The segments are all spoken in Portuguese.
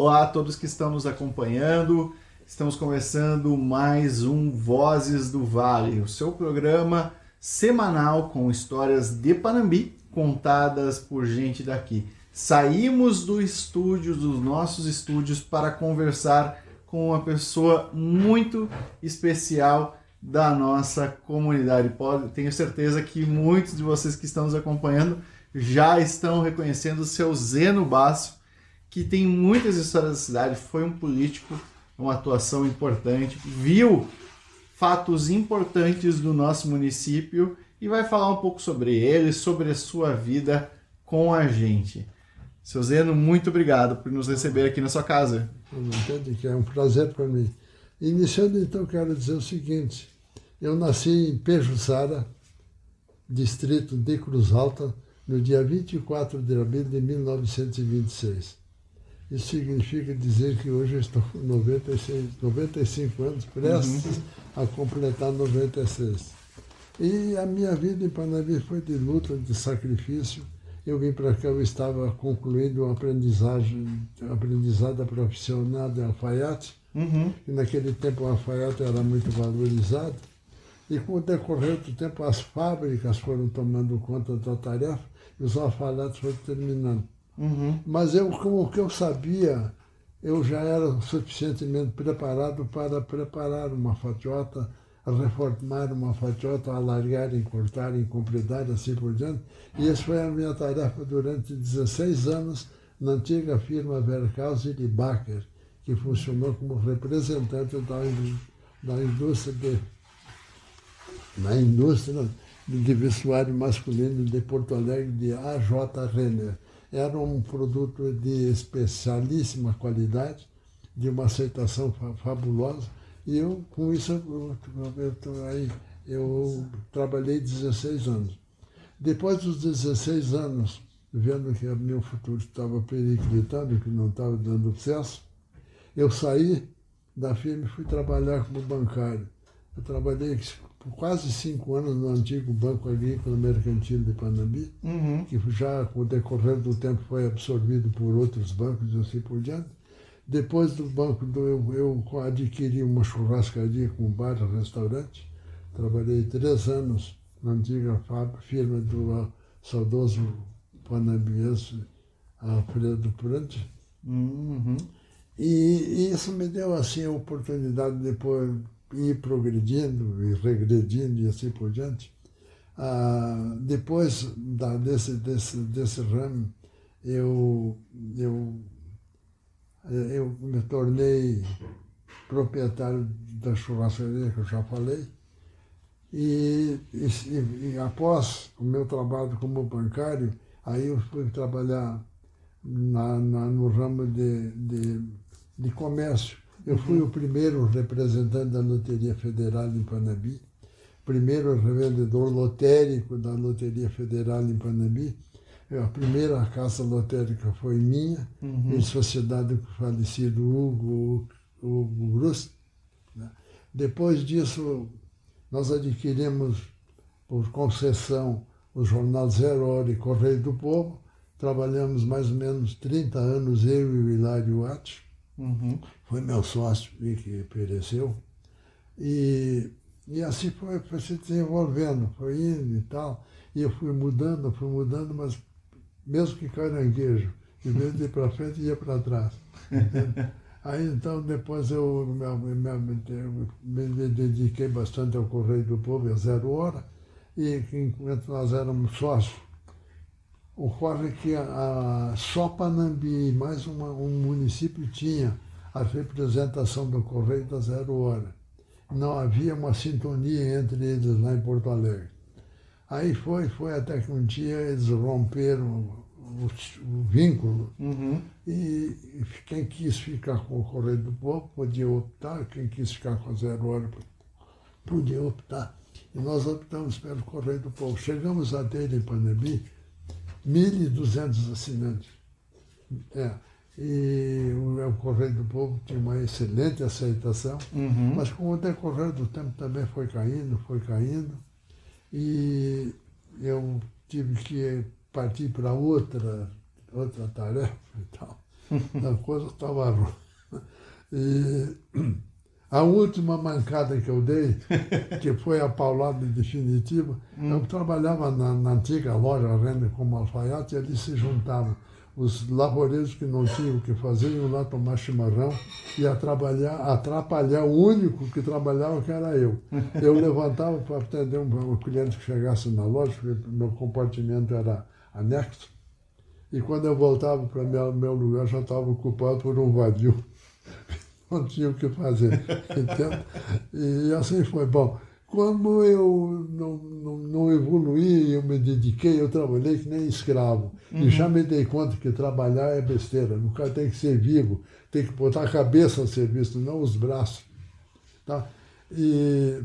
Olá a todos que estão nos acompanhando. Estamos começando mais um Vozes do Vale, o seu programa semanal com histórias de Panambi contadas por gente daqui. Saímos do estúdio, dos nossos estúdios, para conversar com uma pessoa muito especial da nossa comunidade. Pode, tenho certeza que muitos de vocês que estão nos acompanhando já estão reconhecendo o seu Zeno Basso, que tem muitas histórias da cidade, foi um político, uma atuação importante, viu fatos importantes do nosso município e vai falar um pouco sobre ele, sobre a sua vida com a gente. Seu Zeno, muito obrigado por nos receber aqui na sua casa. Entendo que é um prazer para mim. Iniciando, então, quero dizer o seguinte. Eu nasci em Pejuçara, distrito de Cruz Alta, no dia 24 de abril de 1926. Isso significa dizer que hoje eu estou com 96, 95 anos, prestes uhum. a completar 96. E a minha vida em Panavi foi de luta, de sacrifício. Eu vim para cá, eu estava concluindo uma aprendizagem, aprendizada profissional de alfaiate, uhum. e naquele tempo o alfaiate era muito valorizado. E com o decorrer do tempo, as fábricas foram tomando conta da tarefa e os alfaiates foram terminando. Uhum. Mas eu, como o que eu sabia, eu já era suficientemente preparado para preparar uma fatiota, reformar uma fatiota, alargar, encurtar, completar, assim por diante. E essa foi a minha tarefa durante 16 anos na antiga firma Verkaus e Bacher, que funcionou como representante da, da indústria de, na indústria de vestuário masculino de Porto Alegre, de AJ Renner era um produto de especialíssima qualidade, de uma aceitação fabulosa, e eu, com isso, eu, eu, aí, eu trabalhei 16 anos. Depois dos 16 anos, vendo que o meu futuro estava periclitando, que não estava dando sucesso, eu saí da firma e fui trabalhar como bancário. Eu trabalhei por quase cinco anos no antigo Banco Agrícola Mercantil de Panambi, uhum. que já com o decorrer do tempo foi absorvido por outros bancos e assim por diante. Depois do banco, do, eu, eu adquiri uma churrascaria com bar e restaurante. Trabalhei três anos na antiga firma do uh, saudoso panambiense Alfredo Prante. Uhum. E, e isso me deu assim a oportunidade depois ir progredindo e regredindo e assim por diante. Ah, depois da, desse, desse, desse ramo, eu, eu, eu me tornei proprietário da churrascaria que eu já falei. E, e, e, após o meu trabalho como bancário, aí eu fui trabalhar na, na no ramo de, de, de comércio eu fui o primeiro representante da Loteria Federal em Panambi, primeiro revendedor lotérico da Loteria Federal em Panambi. A primeira casa lotérica foi minha, uhum. em sociedade com o falecido Hugo, Hugo Grust. Né? Depois disso, nós adquirimos por concessão o jornal Zero Hora e Correio do Povo. Trabalhamos mais ou menos 30 anos, eu e o Hilário Watts. Uhum. Foi meu sócio que pereceu. E, e assim foi, foi se desenvolvendo, foi indo e tal. E eu fui mudando, fui mudando, mas mesmo que caranguejo, em vez de ir para frente, ia para trás. Aí então depois eu me, me, me, dediquei bastante ao Correio do Povo, a zero hora, e enquanto nós éramos sócios, ocorre que a, a, só Panambi, mais uma, um município, tinha a representação do Correio da Zero Hora. Não havia uma sintonia entre eles lá em Porto Alegre. Aí foi, foi até que um dia eles romperam o, o vínculo uhum. e, quem quis ficar com o Correio do Povo podia optar, quem quis ficar com a Zero Hora podia optar. E nós optamos pelo Correio do Povo. Chegamos a ter em Panambi 1.200 assinantes. É. E o, o Correio do Povo tinha uma excelente aceitação, uhum. mas com o decorrer do tempo também foi caindo, foi caindo. E eu tive que partir para outra, outra tarefa e tal. a coisa estava ruim. E a última mancada que eu dei, que foi a paulada definitiva, hum. eu trabalhava na, na, antiga loja Renner como alfaiate e ali se juntavam os lavoureiros que não tinham o que fazer iam lá tomar chimarrão e atrapalhar, atrapalhar o único que trabalhava, que era eu. Eu levantava para atender um, um cliente que chegasse na loja, porque meu compartimento era anexo, e quando eu voltava para meu, meu lugar já estava ocupado por um vadio. Não tinha o que fazer? E assim foi. Bom, como eu não, não, não evoluí, eu me dediquei, eu trabalhei que nem escravo. Uhum. E já me dei conta que trabalhar é besteira. O cara tem que ser vivo, tem que botar a cabeça a serviço, não os braços. Tá? E,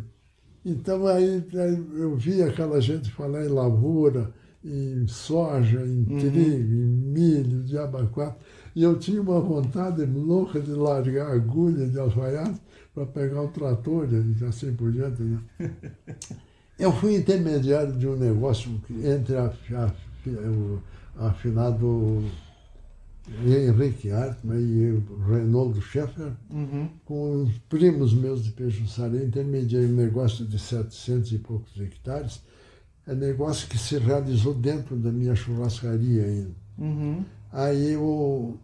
então aí, aí eu vi aquela gente falar em lavoura, em soja, em uhum. trigo, em milho, de abacuá. E eu tinha uma vontade louca de largar a agulha de alfaiate para pegar o trator e assim por diante. Né? Eu fui intermediário de um negócio entre a, a, o afinado Henrique Hartmann e o Reinaldo Schaeffer, uhum. com primos meus de Pejuçara, intermediei um negócio de 700 e poucos hectares, é negócio que se realizou dentro da minha churrascaria ainda. Uhum. Aí o,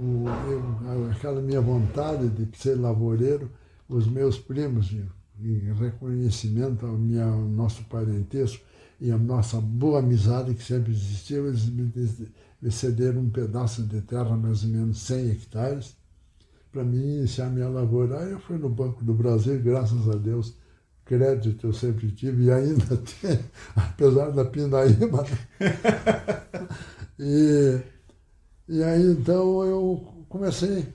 o, eu, aquela minha vontade de ser lavoureiro os meus primos, em reconhecimento ao, minha, ao nosso parentesco e à nossa boa amizade que sempre existiu, eles me, cederam um pedaço de terra, mais ou menos 100 hectares, para mim iniciar minha lavoura. Aí eu fui no Banco do Brasil, graças a Deus, crédito eu sempre tive e ainda tenho, apesar da pindaíba. Né? e, e aí então eu comecei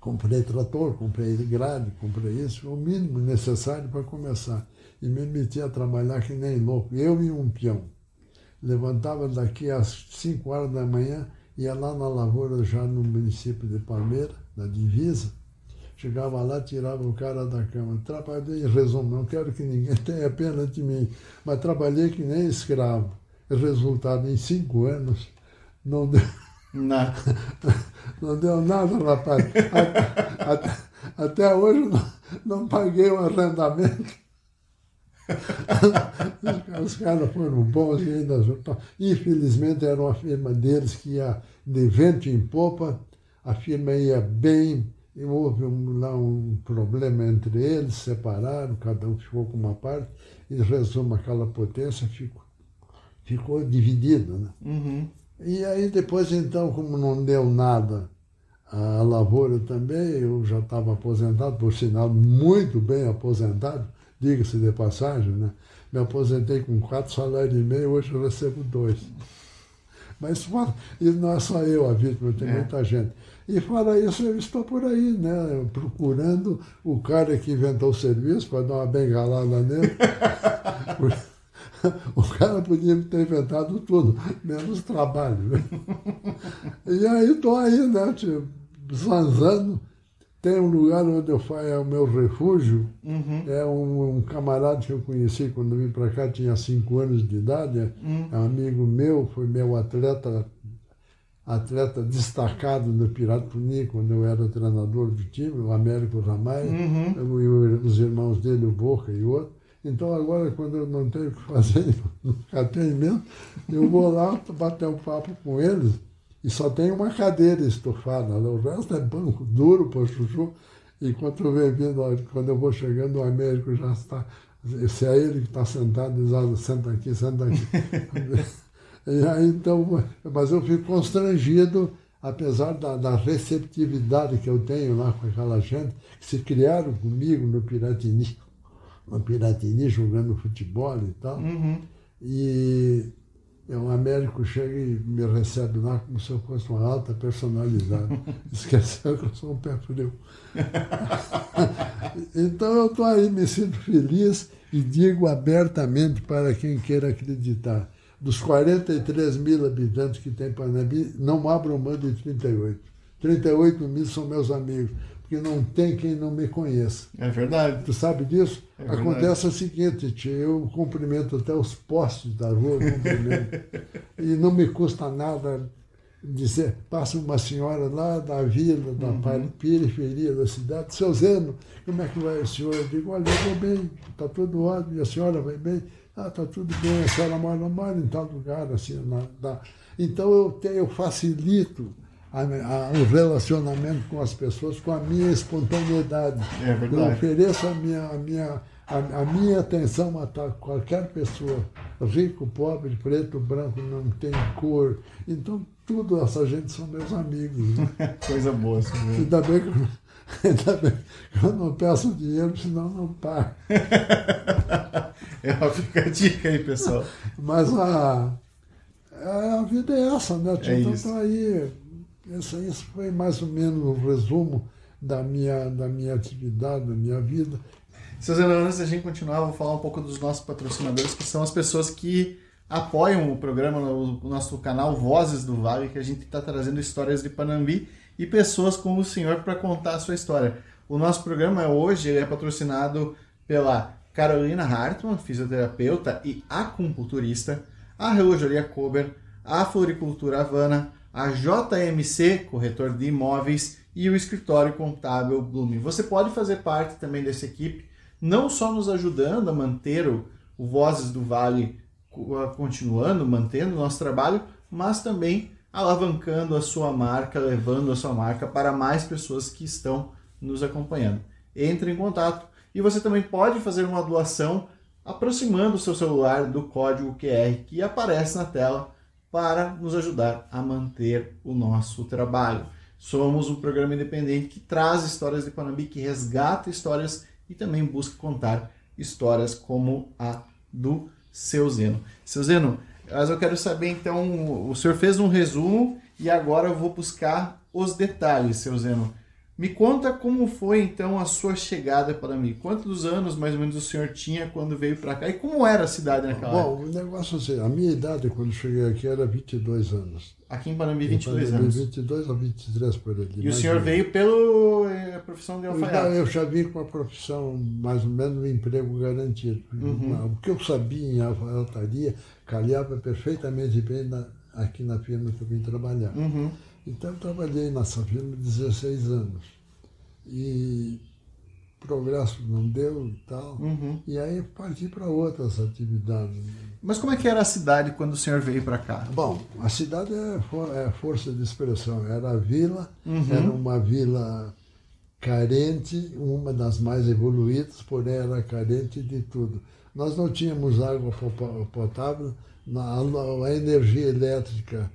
Comprei trator, comprei grade, comprei isso, o mínimo necessário para começar. E me meti a trabalhar que nem louco, eu e um peão. Levantava daqui às 5 horas da manhã, ia lá na lavoura, já no município de Palmeira, na divisa. Chegava lá, tirava o cara da cama. Trabalhei, resumo, não quero que ninguém tenha pena de mim, mas trabalhei que nem escravo. Resultado, em cinco anos, não deu não. não deu nada, rapaz. Até, até hoje não, não paguei o arrendamento. Os caras foram bons e ainda. Infelizmente era uma firma deles que ia de vento em popa, a firma ia bem, e houve um, lá um problema entre eles, separaram, cada um ficou com uma parte, e resumo, aquela potência ficou, ficou dividida. Né? Uhum. E aí depois, então, como não deu nada a lavoura também, eu já estava aposentado, por sinal, muito bem aposentado, diga-se de passagem, né? Me aposentei com quatro salários e meio, hoje eu recebo dois. Mas fora, e não é só eu a vítima, tem é. muita gente. E fora isso, eu estou por aí, né? Procurando o cara que inventou o serviço para dar uma bengalada nele. O cara podia ter inventado tudo, menos trabalho. Né? E aí estou aí, né, tipo, zanzando. Tem um lugar onde eu faço, é o meu refúgio. Uhum. É um, um, camarada que eu conheci quando vim para cá, tinha cinco anos de idade. Uhum. É um amigo meu, foi meu atleta atleta destacado no Piratuni, quando eu era treinador do time, o Américo Ramai, uhum. e os irmãos dele, o Boca e outro. Então agora, quando eu não tenho o que fazer, mesmo, eu vou lá bater um papo com eles e só tem uma cadeira estufada, né? o resto é banco duro para chuchu. E quando eu venho vindo, quando eu vou chegando, o Américo já está. Se é ele que está sentado, diz, ah, senta aqui, senta aqui. e aí, então, mas eu fico constrangido, apesar da, da, receptividade que eu tenho lá com aquela gente, que se criaram comigo no Piratini uma Piratini jogando futebol e tal. Uhum. E é um Américo chega e me recebe lá como se eu fosse uma alta personalidade. Esqueceu que eu sou um pé frio. então eu estou aí, me sinto feliz e digo abertamente para quem queira acreditar. Dos 43 mil habitantes que tem Panambi, não abro mão de 38. 38 mil são meus amigos porque não tem quem não me conheça. É verdade. Tu sabe disso? É Acontece o seguinte, tia, eu cumprimento até os postes da rua, e não me custa nada dizer, passa uma senhora lá da vila, da uhum. periferia da cidade, seu Zeno, como é que vai o senhor? Eu digo, olha, eu vou bem, está tudo ótimo, e a senhora vai bem? Ah, está tudo bem, a senhora mora, mora em tal lugar, assim, na, na... Então eu, te, eu facilito a, a, o relacionamento com as pessoas com a minha espontaneidade. É verdade. Eu ofereço a minha, a minha a, a, minha atenção a qualquer pessoa, rico, pobre, preto, branco, não tem cor. Então, tudo essa gente são meus amigos. Né? Coisa boa, senhor. Ainda bem, que, ainda bem que eu não peço dinheiro, senão não pago. é, fica a dica aí, pessoal. Mas a, a vida é essa, né? É então, tá aí. Isso, isso foi mais ou menos o um resumo da minha, da minha atividade, da minha vida. Seus antes da gente continuar, vou falar um pouco dos nossos patrocinadores, que são as pessoas que apoiam o programa, o nosso canal Vozes do Vale, que a gente está trazendo histórias de Panambi e pessoas como o senhor para contar a sua história. O nosso programa hoje é patrocinado pela Carolina Hartmann, fisioterapeuta e acupunturista, a Relojoria Kober, a Floricultura Havana, a JMC, corretor de imóveis, e o escritório contábil Blume. Você pode fazer parte também dessa equipe não só nos ajudando a manter o, o Vozes do Vale continuando, mantendo o nosso trabalho, mas também alavancando a sua marca, levando a sua marca para mais pessoas que estão nos acompanhando. Entre em contato e você também pode fazer uma doação aproximando o seu celular do código QR que aparece na tela para nos ajudar a manter o nosso trabalho. Somos um programa independente que traz histórias de Panambi, que resgata histórias e também busca contar histórias como a do seu Zeno. Seu Zeno, mas eu quero saber então, o senhor fez um resumo e agora eu vou buscar os detalhes, seu Zeno. Me conta como foi então a sua chegada para mim. Quantos anos mais ou menos o senhor tinha quando veio para cá e como era a cidade naquela Bom, época? Bom, o negócio é assim, a minha idade quando cheguei aqui era 22 anos. Aqui em Panambi, 22 em Panambi, anos. 22 ou 23 por ali. E o senhor veio pela eh, profissão de alfaiate? Eu já vim com a profissão, mais ou menos, um emprego garantido. Uhum. O que eu sabia em alfaiataria calhava perfeitamente bem na, aqui na firma que eu vim trabalhar. Uhum. Então, eu trabalhei nessa firma 16 anos. E progresso não deu e tal. Uhum. E aí parti para outras atividades. Mas como é que era a cidade quando o senhor veio para cá? Bom, a cidade é, for, é, força de expressão. Era a vila, uhum. era uma vila carente, uma das mais evoluídas, porém era carente de tudo. Nós não tínhamos água potável, a energia elétrica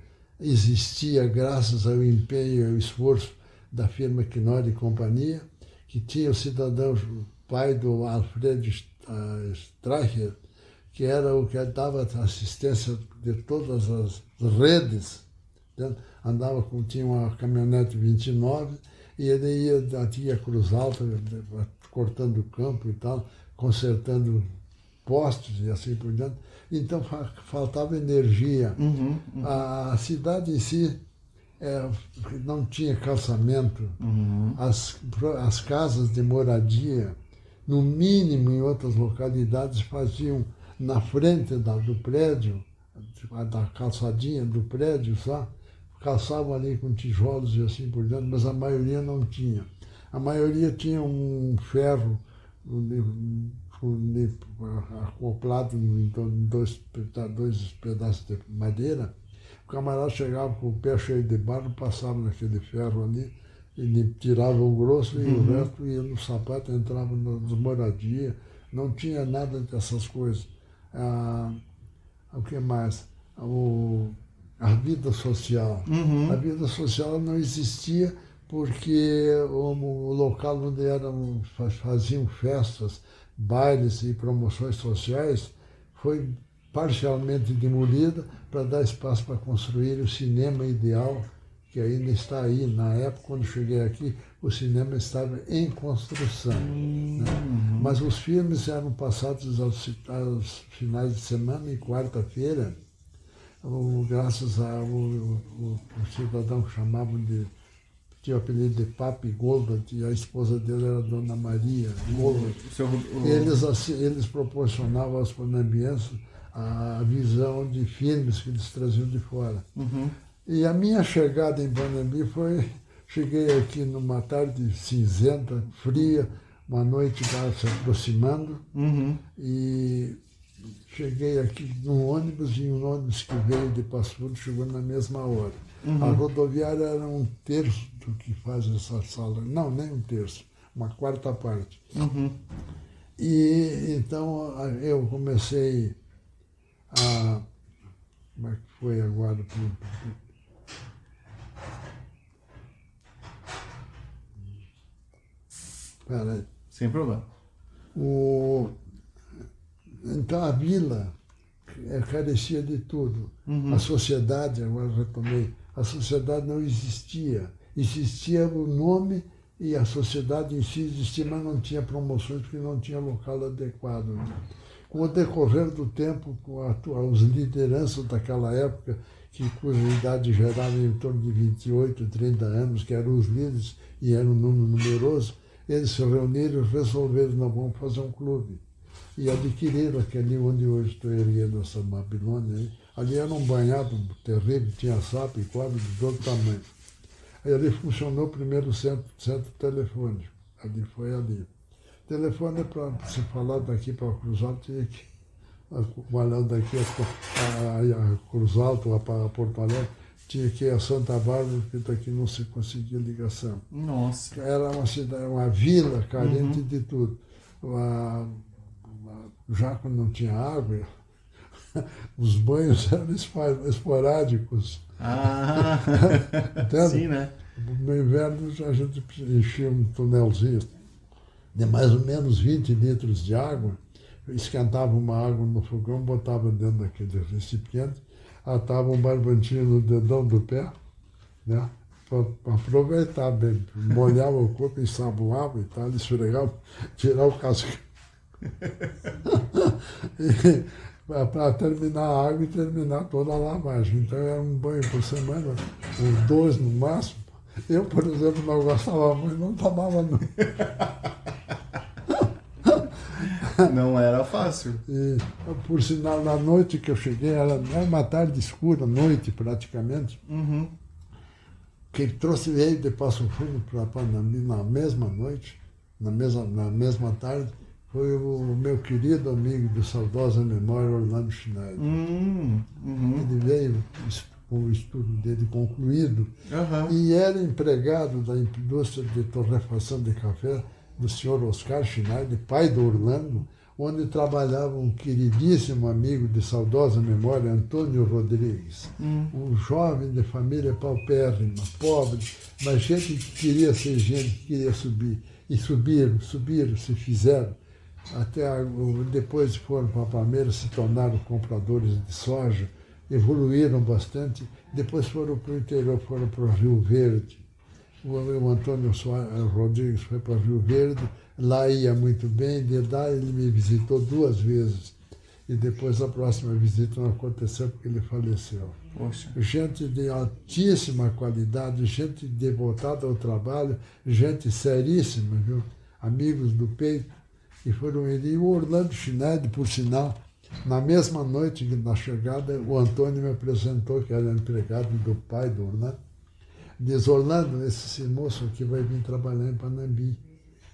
existia graças ao empenho e ao esforço da firma Knorr e Companhia, que tinha o cidadão pai do Alfredo Streicher, que era o que dava assistência de todas as redes. Né? Andava com, tinha uma caminhonete 29 e ele ia, tinha Cruz Alta, cortando o campo e tal, consertando postes e assim por diante. Então faltava energia. Uhum, uhum. A, cidade em si é, não tinha calçamento. Uhum. As, as casas de moradia, no mínimo em outras localidades, faziam na frente da, do prédio, da calçadinha do prédio só, calçavam ali com tijolos e assim por diante, mas a maioria não tinha. A maioria tinha um ferro acoplado em dois, dois pedaços de madeira, o camarada chegava com o pé cheio de barro, passava naquele ferro ali, ele tirava o grosso e uhum. o resto ia no sapato, entrava nas moradias, não tinha nada dessas coisas. Ah, o que mais? O, a vida social. Uhum. A vida social não existia porque o, o local onde eram, faziam festas, bailes e promoções sociais foi parcialmente demolida para dar espaço para construir o cinema ideal, que ainda está aí. Na época, quando cheguei aqui, o cinema estava em construção. Uhum. Né? Mas os filmes eram passados aos, aos finais de semana e quarta-feira, graças ao o, o, o cidadão que chamavam de tinha o apelido de Papi Goldberg, e a esposa dele era Dona Maria Goldberg. Eles, assim, eles proporcionavam aos panambienses a visão de filmes que eles traziam de fora. Uhum. E a minha chegada em Panambi foi, cheguei aqui numa tarde cinzenta, fria, uma noite estava se aproximando, Uhum. e cheguei aqui num ônibus e um ônibus que veio de Passo Fundo chegou na mesma hora. A rodoviária era um terço do que faz essa sala. Não, nem um terço, uma quarta parte. Uhum. E então eu comecei a. Como é que foi agora? Peraí. Sem problema. O, então a vila carecia de tudo. A sociedade, agora retomei, a sociedade não existia. Existia o nome e a sociedade em si existia, mas não tinha promoções porque não tinha local adequado. Com o decorrer do tempo, com a, as lideranças daquela época, que, cuja idade gerava em torno de 28, 30 anos, que eram os líderes e era um número numeroso, eles se reuniram e resolveram, não, vamos fazer um clube. E adquiriram aquele onde hoje estou erguendo essa Babilônia. Ali era um banhado terrível, tinha sapo e quadro de todo tamanho. Aí ali funcionou o primeiro centro, centro telefônico. Ali foi ali. Telefone para se falar daqui para Cruz Alta, tinha que. Olhando daqui a, a, a Cruz Alta, ou para Porto Alegre, tinha que ir a Santa Bárbara, porque daqui não se conseguia ligação Nossa. era uma cidade, uma vila carente de tudo. A- a- já quando não tinha água, os banhos eram esporádicos. Ah, sim, né? No inverno a gente enchia um tunelzinho de mais ou menos 20 litros de água, esquentava uma água no fogão, botava dentro daquele recipiente, atava um barbantinho no dedão do pé, né? Para aproveitar bem, molhava o corpo, ensaboava e tal, esfregava, tirar o casco. para terminar a água e terminar toda a lavagem. Então era um banho por semana, uns dois no máximo. Eu, por exemplo, não gostava muito, não tomava não. Não era fácil. E, por sinal, na noite que eu cheguei, era, uma tarde escura, noite praticamente, Uhum. quem trouxe veio de Passo Fundo para Panambi na mesma noite, na mesma, na mesma tarde, foi o meu querido amigo de saudosa memória, Orlando Schneider. Hum, uhum. Ele veio com o estudo dele concluído Aham. e era empregado da indústria de torrefação de café do senhor Oscar Schneider, pai do Orlando, onde trabalhava um queridíssimo amigo de saudosa memória, Antônio Rodrigues, um jovem de família paupérrima, pobre, mas gente que queria ser gente, que queria subir. E subiram, subiram, se fizeram. Até o- depois foram para Palmeiras, se tornaram compradores de soja, evoluíram bastante. Depois foram para o interior, foram para o Rio Verde. O, o Antônio Soares, Rodrigues foi para Rio Verde, lá ia muito bem, de lá ele me visitou duas vezes. E depois a próxima visita não aconteceu porque ele faleceu. Poxa. Gente de altíssima qualidade, gente devotada ao trabalho, gente seríssima, viu? Amigos do peito. E foram ele e o Orlando Schneider, por sinal, na mesma noite na chegada, o Antônio me apresentou, que era empregado do pai do Orlando. Diz, Orlando, esse moço aqui vai vir trabalhar em Panambi.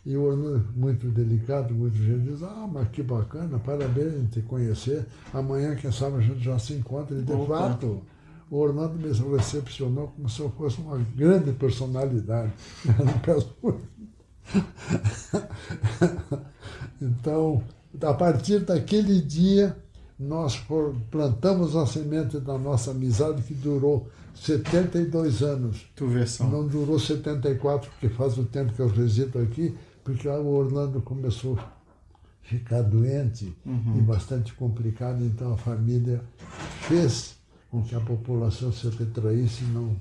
E o Orlando, muito delicado, muito gente, diz, ah, mas que bacana, parabéns em te conhecer. Amanhã, quem sabe, a gente já se encontra. E, de Opa. fato, o Orlando me recepcionou como se eu fosse uma grande personalidade. Então, a partir daquele dia, nós plantamos a semente da nossa amizade que durou 72 anos. Tu vê só. Não durou 74, porque faz o tempo que eu resido aqui, porque o Orlando começou a ficar doente e bastante complicado, então a família fez com que a população se retraísse e não,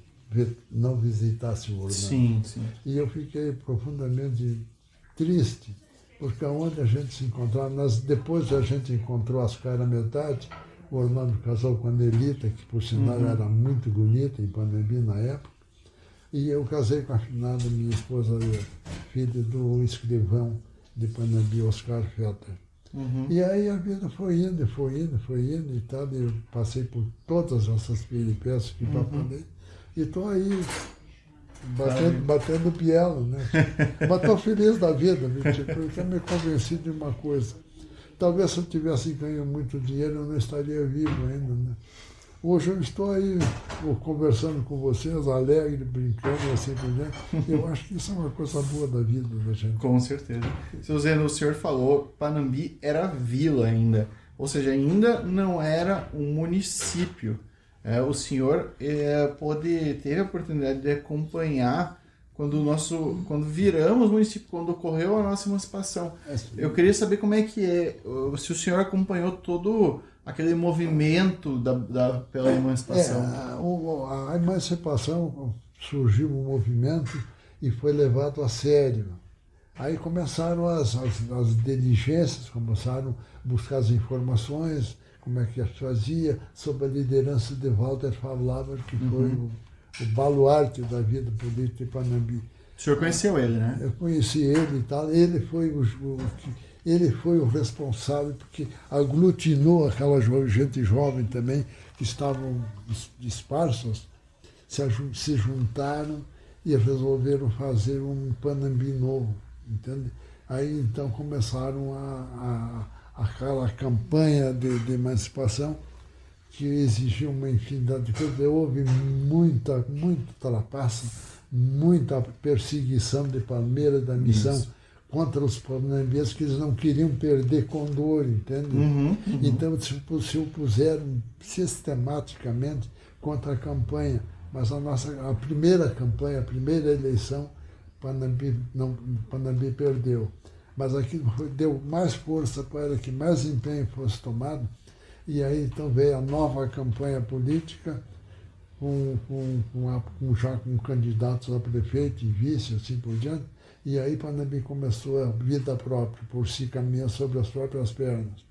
não visitasse o Orlando. Sim, sim. E eu fiquei profundamente triste, porque aonde a gente se encontrava, nós, depois a gente encontrou as caras metade, o Orlando casou com a Nelita, que por sinal era muito bonita em Panambi na época, e eu casei com a finada minha esposa, filha do escrivão de Panambi, Oscar Fetter. Uhum. E aí a vida foi indo, foi indo, foi indo e tal, e eu passei por todas essas peripécias que já falei. E estou aí batendo, batendo bielo, né? Mas estou feliz da vida, porque eu me convenci de uma coisa. Talvez se eu tivesse ganho muito dinheiro, eu não estaria vivo ainda, né? Hoje eu estou aí conversando com vocês, alegre, brincando assim por diante. Eu acho que isso é uma coisa boa da vida da gente. Com certeza. Seu Zeno, o senhor falou Panambi era vila ainda, ou seja, ainda não era um município. É, o senhor é, pôde, teve a oportunidade de acompanhar quando o nosso quando viramos município, quando ocorreu a nossa emancipação. É, eu queria saber como é que é, se o senhor acompanhou todo aquele movimento da, da pela emancipação. É, a emancipação surgiu um movimento e foi levado a sério. Aí começaram as, as, as diligências, começaram a buscar as informações, como é que as fazia, sob a liderança de Walter Favlava, que foi uhum. o, o, baluarte da vida política de Panambi. O senhor conheceu ele, né? Eu conheci ele e tal. Ele foi o, o ele foi o responsável porque aglutinou aquela gente jovem também que estavam dispersos, se, se juntaram e resolveram fazer um Panambi novo, entende? Aí então começaram a, a aquela campanha de, de, emancipação que exigiu uma infinidade de coisas. Houve muita, muito trapaça, muita perseguição de Palmeira da Missão. Isso contra os panambianos que eles não queriam perder Condor, entende? Uhum, uhum. Então se opuseram sistematicamente contra a campanha. Mas a nossa a primeira campanha, a primeira eleição, Panambi, não, Panambi perdeu. Mas aquilo deu mais força para que mais empenho fosse tomado. E aí então veio a nova campanha política, com, com, com, a, com já com candidatos a prefeito e vice, assim por diante e aí Panambi começou a vida própria, por si caminhando sobre as próprias pernas.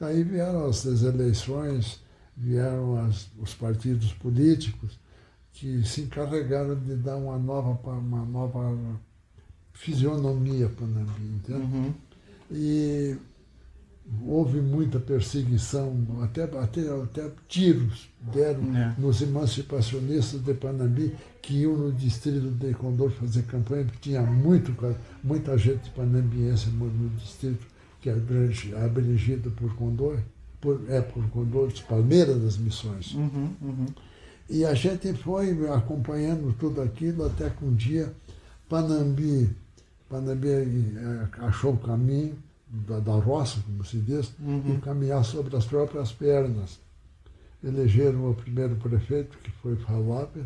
Aí vieram as, eleições, vieram as, os partidos políticos que se encarregaram de dar uma nova, uma nova fisionomia Panambi, entende? Uhum. E houve muita perseguição, até, até, até tiros deram é. nos emancipacionistas de Panambi que iam no distrito de Condor fazer campanha, porque tinha muito, muita gente panambiense no distrito que é abrangido por Condor, por, é por Condor, Palmeiras das Missões. Uhum, uhum. E a gente foi acompanhando tudo aquilo até que um dia Panambi, Panambi eh, achou o caminho, da, da roça, como se diz, uhum. e caminhar sobre as próprias pernas. Elegeram o primeiro prefeito, que foi Falaber,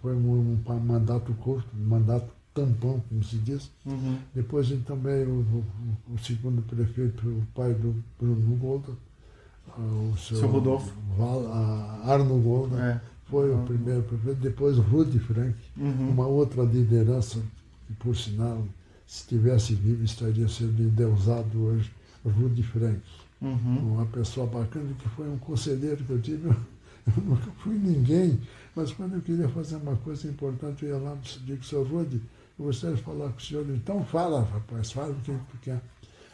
foi um, um, mandato curto, um mandato tampão, como se diz. Uhum. Depois também o, o, o, segundo prefeito, o pai do Bruno Golda, o seu, seu Rodolfo. Val, Arno Golda, é. foi uhum. o primeiro prefeito. Depois Rudy Frank, uhum. uma outra liderança, que por sinal se tivesse vivo, estaria sendo endeusado hoje, Rudy Frank. Uhum. Uma pessoa bacana que foi um conselheiro que eu tive. Eu nunca fui ninguém, mas quando eu queria fazer uma coisa importante, eu ia lá e digo, seu Rudy, eu gostaria de falar com o senhor. Então fala, rapaz, fala o que quer.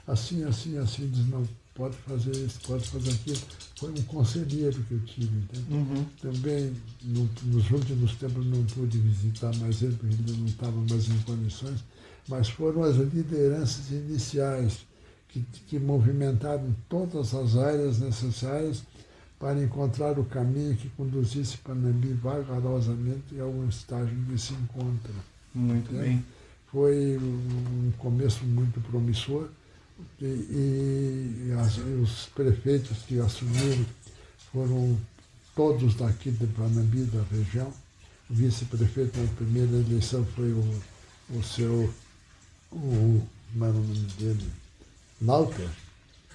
Assim, assim, assim, diz, não, pode fazer isso, pode fazer aquilo. Foi um conselheiro que eu tive? Uhum. Também, no, nos últimos tempos, não pude visitar mais ele, porque ele não estava mais em condições mas foram as lideranças iniciais que, que movimentaram todas as áreas necessárias para encontrar o caminho que conduzisse Panambi vagarosamente ao estágio que se encontra. Muito é? bem. Foi um começo muito promissor e, e, as, os prefeitos que assumiram foram todos daqui de Panambi, da região. O vice-prefeito na primeira eleição foi o, o seu o, como era o nome dele? Nauter,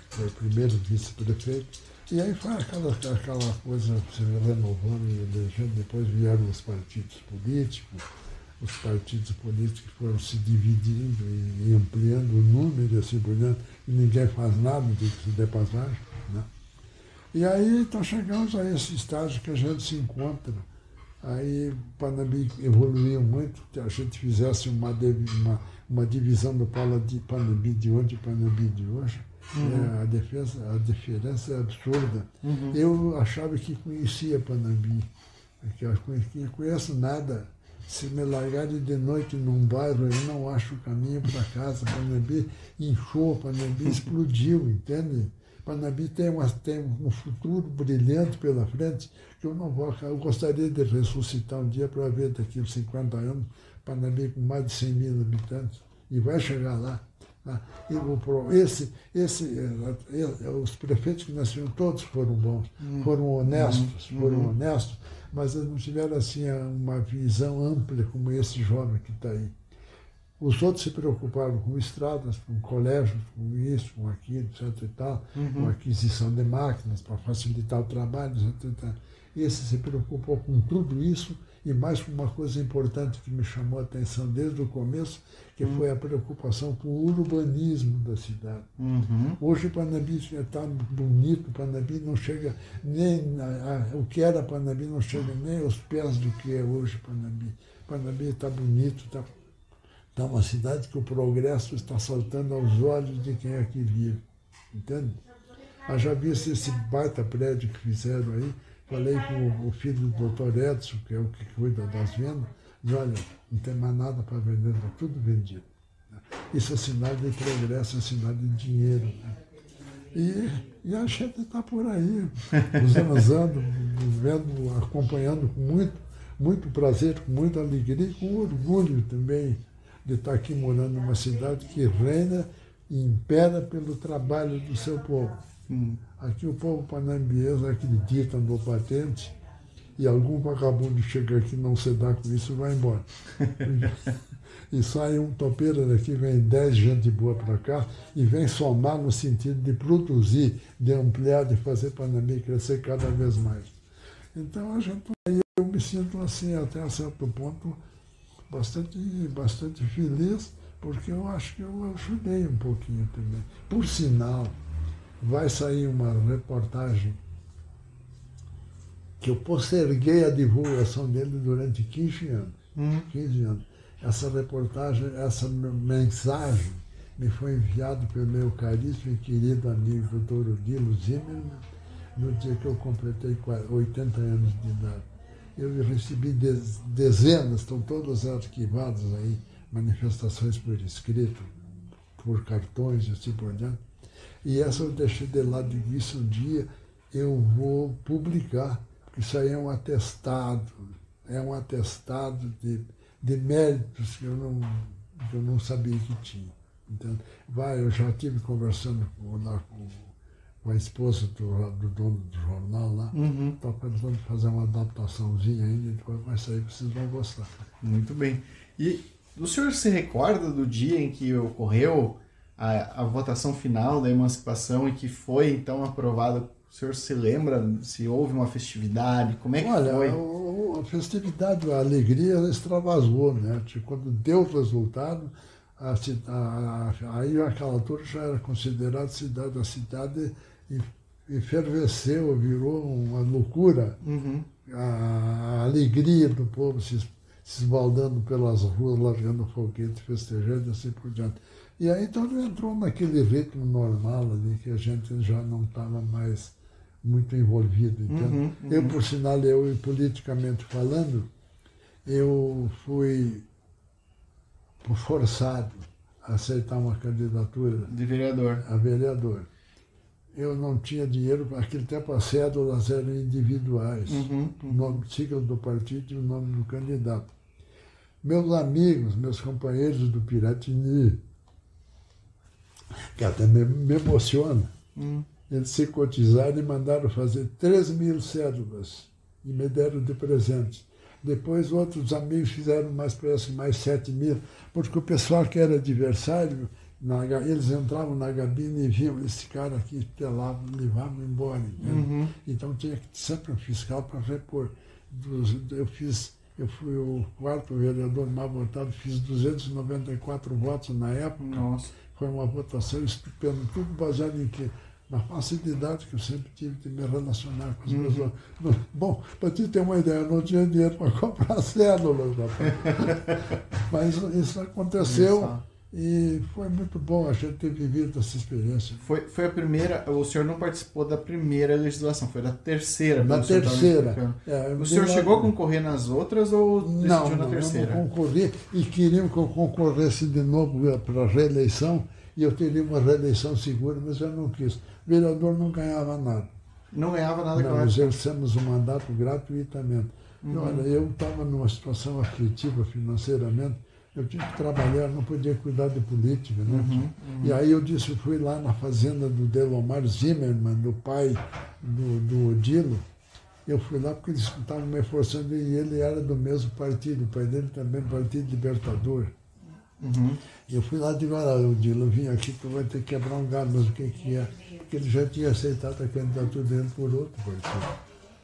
foi o primeiro vice-prefeito. E aí foi aquela, aquela coisa se renovando e elegendo, depois vieram os partidos políticos, os partidos políticos foram se dividindo e, ampliando o número e assim por diante, e ninguém faz nada de se dê passagem. Né? E aí então chegamos a esse estágio que a gente se encontra. Aí o Panambi evoluiu muito, que a gente fizesse uma, uma uma divisão do Paulo de Panambi de ontem e Panambi de hoje. Uhum. É, a, defesa, a diferença é absurda. Uhum. Eu achava que conhecia Panambi porque eu não conheço nada. Se me largarem de noite num bairro, eu não acho o caminho para casa. Panabi inchou, Panabi explodiu, entende? Panabi tem, uma, tem um futuro brilhante pela frente que eu não vou. Eu gostaria de ressuscitar um dia para ver daqui a 50 anos Panabi com mais de 100 mil habitantes. E vai chegar lá. Tá? E o, esse, esse, os prefeitos que nasceram todos foram bons, hum. foram honestos, uhum. foram honestos, mas eles não tiveram assim uma visão ampla como esse jovem que está aí. Os outros se preocuparam com estradas, com colégios, com isso, com aquilo, etc. E tal, uhum. com aquisição de máquinas para facilitar o trabalho, etc. Esse se preocupou com tudo isso e mais uma coisa importante que me chamou a atenção desde o começo, que uhum. foi a preocupação com o urbanismo da cidade. Uhum. Hoje Panabi está bonito, Panabi não chega nem a, a, o que era Panabi não chega nem aos pés do que é hoje Panabi. Panabi está bonito, está tá uma cidade que o progresso está saltando aos olhos de quem aqui vive. Entende? Eu já vi esse baita prédio que fizeram aí, Falei com o filho do doutor Edson, que é o que cuida das vendas, e olha, não tem mais nada para vender, está tudo vendido. Isso é sinal de progresso, é sinal de dinheiro. Né? E, e a gente está por aí, usando, vendo, acompanhando com muito, muito prazer, com muita alegria e com orgulho também de estar aqui morando numa cidade que reina e impera pelo trabalho do seu povo. Hum. Aqui o povo panambiense acredita no patente e algum vagabundo chega aqui não se dá com isso vai embora. e sai um topeiro daqui, vem dez gente boa para cá e vem somar no sentido de produzir, de ampliar, de fazer Panambi crescer cada vez mais. Então a gente eu me sinto assim até certo ponto bastante, bastante feliz, porque eu acho que eu ajudei um pouquinho também. Por sinal, vai sair uma reportagem que eu posterguei a divulgação dele durante 15 anos. Hum. 15 anos. Essa reportagem, essa mensagem me foi enviada pelo meu caríssimo e querido amigo doutor Odilo Zimmermann no dia que eu completei 80 anos de idade. Eu recebi dezenas, estão todas arquivadas aí, manifestações por escrito, por cartões e assim por diante e essa eu deixei de lado isso um dia eu vou publicar, porque isso aí é um atestado, é um atestado de, de méritos que eu não, que eu não sabia que tinha. Então, vai, eu já estive conversando com, lá, com, com, a esposa do, do, dono do jornal lá, estou uhum. pensando em fazer uma adaptaçãozinha ainda, depois vai sair, vocês vão gostar. Muito bem. E o senhor se recorda do dia em que ocorreu a, a votação final da emancipação e que foi então aprovada o senhor se lembra se houve uma festividade? Como é que Olha, foi? A festividade, a alegria extravasou, né? Quando deu o resultado, a, a, aí aquela altura já era considerada cidade, a cidade efervesceu, virou uma loucura. Uhum. A, a, alegria do povo se, se esbaldando pelas ruas, largando foguete, festejando e assim por diante. E aí então entrou naquele ritmo normal ali, que a gente já não estava mais muito envolvido. Então, uhum, uhum. eu, por sinal, eu politicamente falando, eu fui forçado a aceitar uma candidatura de vereador. A vereador. Eu não tinha dinheiro, naquele tempo as cédulas eram individuais, uhum, uhum. o nome, sigla do partido e o nome do candidato. Meus amigos, meus companheiros do Piratini, que até me, me emociona. Hum. Eles se cotizaram e mandaram fazer 3 mil cédulas e me deram de presente. Depois outros amigos fizeram mais, parece, mais 7 mil, porque o pessoal que era adversário, na, eles entravam na gabine e viam esse cara aqui pelavam, levavam embora. Uhum. Então tinha sempre um fiscal para repor. Eu fiz, eu fui o quarto vereador mais votado, fiz 294 votos na época. Nossa foi uma votação estupenda, tudo baseado em quê? Na facilidade que eu sempre tive de me relacionar com as uhum. pessoas. Bom, para te ter uma ideia, eu não tinha dinheiro para comprar cédulas, Mas isso aconteceu E foi muito bom a gente ter vivido essa experiência. Foi, foi a primeira, o senhor não participou da primeira legislação, foi da terceira. Da terceira. É, o senhor chegou a concorrer nas outras ou decidiu não, na terceira? Não, concorri e queriam que eu concorresse de novo para a reeleição e eu teria uma reeleição segura, mas eu não quis. O vereador não ganhava nada. Não ganhava nada Não, nós exercemos o mandato gratuitamente. Uhum. Olha, eu estava numa situação aflitiva financeiramente, eu tinha que trabalhar, não podia cuidar de política. Né? Uhum, uhum. E aí eu disse, fui lá na fazenda do Delomar Zimmermann, do pai do, do Odilo, eu fui lá porque eles estavam me forçando e ele era do mesmo partido, o pai dele também, Partido Libertador. Uhum. Eu fui lá e digo, olha, Odilo, eu vim aqui, tu vai ter que quebrar um galho, mas o que, que é? Porque ele já tinha aceitado a candidatura dele por outro partido,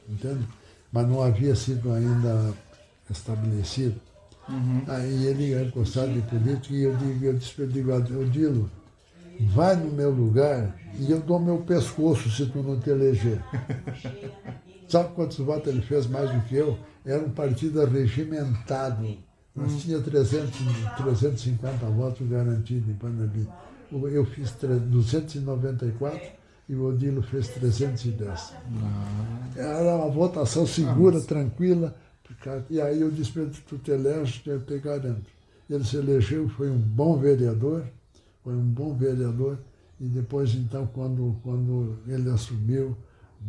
entende? Mas não havia sido ainda estabelecido. Uhum. Aí ele é gostado de política e eu digo, eu disse, eu digo, Odilo, vai no meu lugar e eu dou meu pescoço se tu não te eleger. Sabe quantos votos ele fez mais do que eu? Era um partido regimentado. Nós hum. tinha 300, 350 votos garantidos em Panambi. Eu fiz 294 e o Odilo fez 310. Ah. Era uma votação segura, ah, mas... tranquila e aí eu disse para ele, tu te eleges, eu te garanto. Ele se elegeu, foi um bom vereador, foi um bom vereador, e depois, então, quando, quando ele assumiu,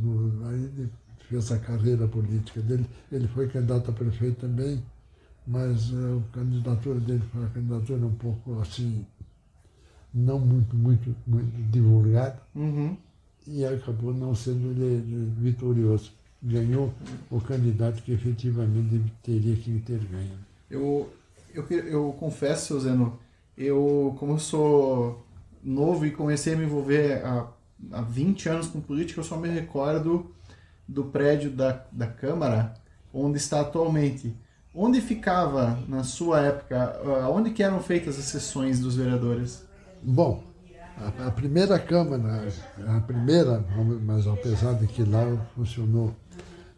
no, aí ele fez a carreira política dele, ele foi candidato a prefeito também, mas uh, a candidatura dele foi uma candidatura um pouco assim, não muito, muito, muito divulgada, uhum. e acabou não sendo vitorioso ganhou o candidato que efetivamente teria que ter ganho. Eu, eu, eu confesso, Zeno, eu, como eu sou novo e comecei a me envolver há, há 20 anos com política, eu só me recordo do prédio da, da Câmara, onde está atualmente. Onde ficava, na sua época, onde que eram feitas as sessões dos vereadores? Bom, a, a primeira Câmara, a primeira, mas apesar de que lá funcionou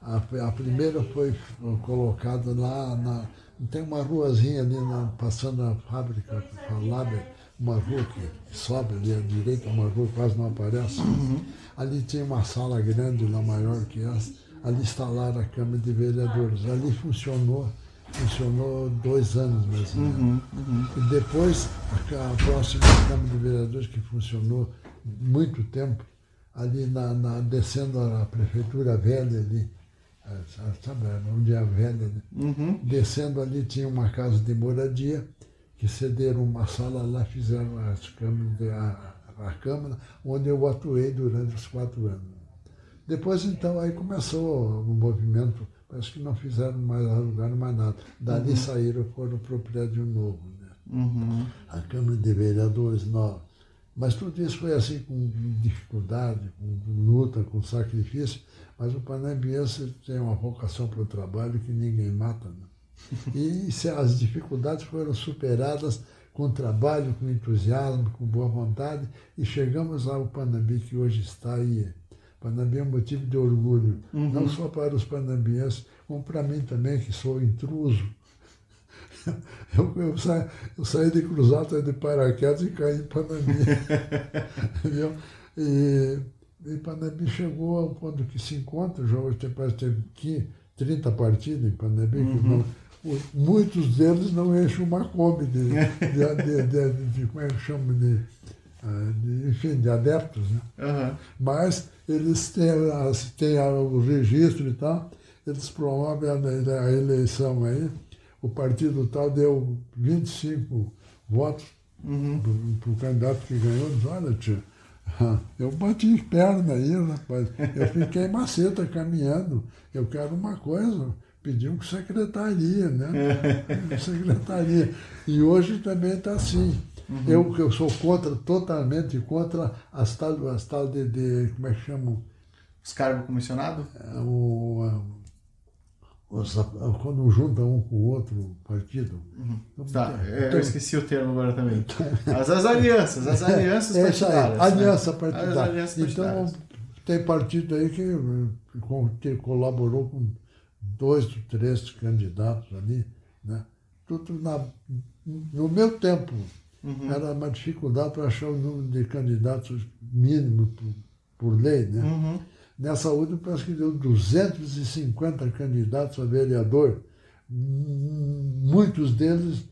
a, a primeira foi colocada lá na. Tem uma ruazinha ali na, passando a fábrica, Laber, uma rua que sobe ali à direita, uma rua que quase não aparece. Uhum. Ali tinha uma sala grande, lá maior que essa. Ali instalaram a Câmara de Vereadores. Ali funcionou, funcionou dois anos mais ou menos. Uhum, uhum. E depois, a, a próxima Câmara de Vereadores, que funcionou muito tempo, ali na, na descendo a prefeitura velha ali, sabe, onde a velha, né? uhum. descendo ali tinha uma casa de moradia, que cederam uma sala lá, fizeram as câmeras, a, a Câmara, onde eu atuei durante os quatro anos. Depois, então, aí começou o movimento, parece que não fizeram mais, alugaram mais nada. Dali uhum. saíram, foram para o prédio novo. Né? Uhum. A Câmara de Vereadores nova. Mas tudo isso foi assim com dificuldade, com luta, com sacrifício, mas o panambiense tem uma vocação para o trabalho que ninguém mata. Né? E se as dificuldades foram superadas com trabalho, com entusiasmo, com boa vontade, e chegamos ao Panambi que hoje está aí. Panambi é um motivo de orgulho, uhum. não só para os panambienses, como para mim também, que sou intruso. Eu, eu, saí, eu saí de Cruzado de paraquedas e caí em Panambi. Entendeu? E Panambi chegou ao ponto que se encontra, já hoje tem, parece ter 30 partidos em Panambi, uhum. não, muitos deles não enchem uma Kombi de, de, de, de, como é que chama, de, ah, enfim, de adeptos, né? Uhum. Mas eles têm, têm o registro e tal, eles promovem a, a eleição aí, o partido tal deu 25 votos uhum. para o candidato que ganhou, olha, tia, eu bati perna aí, rapaz. Eu fiquei maceta caminhando. Eu quero uma coisa. Pediu com secretaria, né? secretaria. E hoje também está assim. Uhum. Eu, eu sou contra, totalmente contra as tal, as tal de, de como é que chamam? Os cargos comissionados? É, o, quando junta um com o outro partido. Uhum. Então, tá, então, eu esqueci o termo agora também. As, as alianças, as alianças é partidárias. Aí, aliança né? partidária. Alianças então, tem partido aí que, que colaborou com dois, três candidatos ali, né? Tudo na, no meu tempo, uhum. era uma dificuldade para achar o número de candidatos mínimo por, por lei. Né? Uhum. Nessa última, parece que deu 250 candidatos a vereador, muitos deles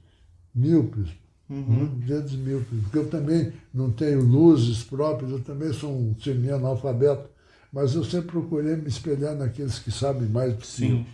míopes. Uhum. Muitos deles míopes. Porque eu também não tenho luzes próprias, eu também sou um semi-analfabeto, mas eu sempre procurei me espelhar naqueles que sabem mais do que eu.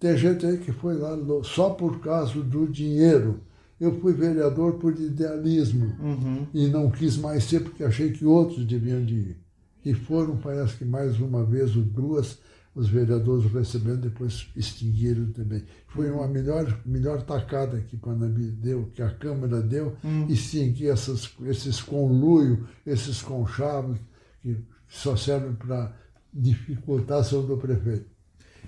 Tem gente aí que foi lá só por causa do dinheiro. Eu fui vereador por idealismo uhum. e não quis mais ser porque achei que outros deviam de ir. E foram, parece que mais uma vez ou duas, os vereadores recebendo, depois extinguiram também. Foi uma melhor, melhor tacada que Panambi deu, que a Câmara deu, uhum. extinguir essas, esses conluio, esses conchavos, que só servem para dificultar a ação do prefeito.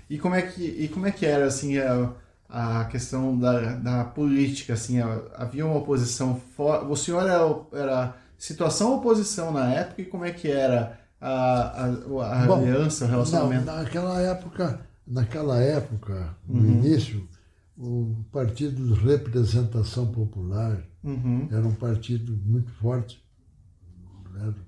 E como é que, e como é que era assim a, a questão da, da política? Assim, havia uma oposição forte. O senhor era, era situação oposição na época e como é que era a, a, a Bom, aliança, o relacionamento? Não, naquela época, naquela época, no uhum. início, o Partido de Representação Popular uhum. era um partido muito forte.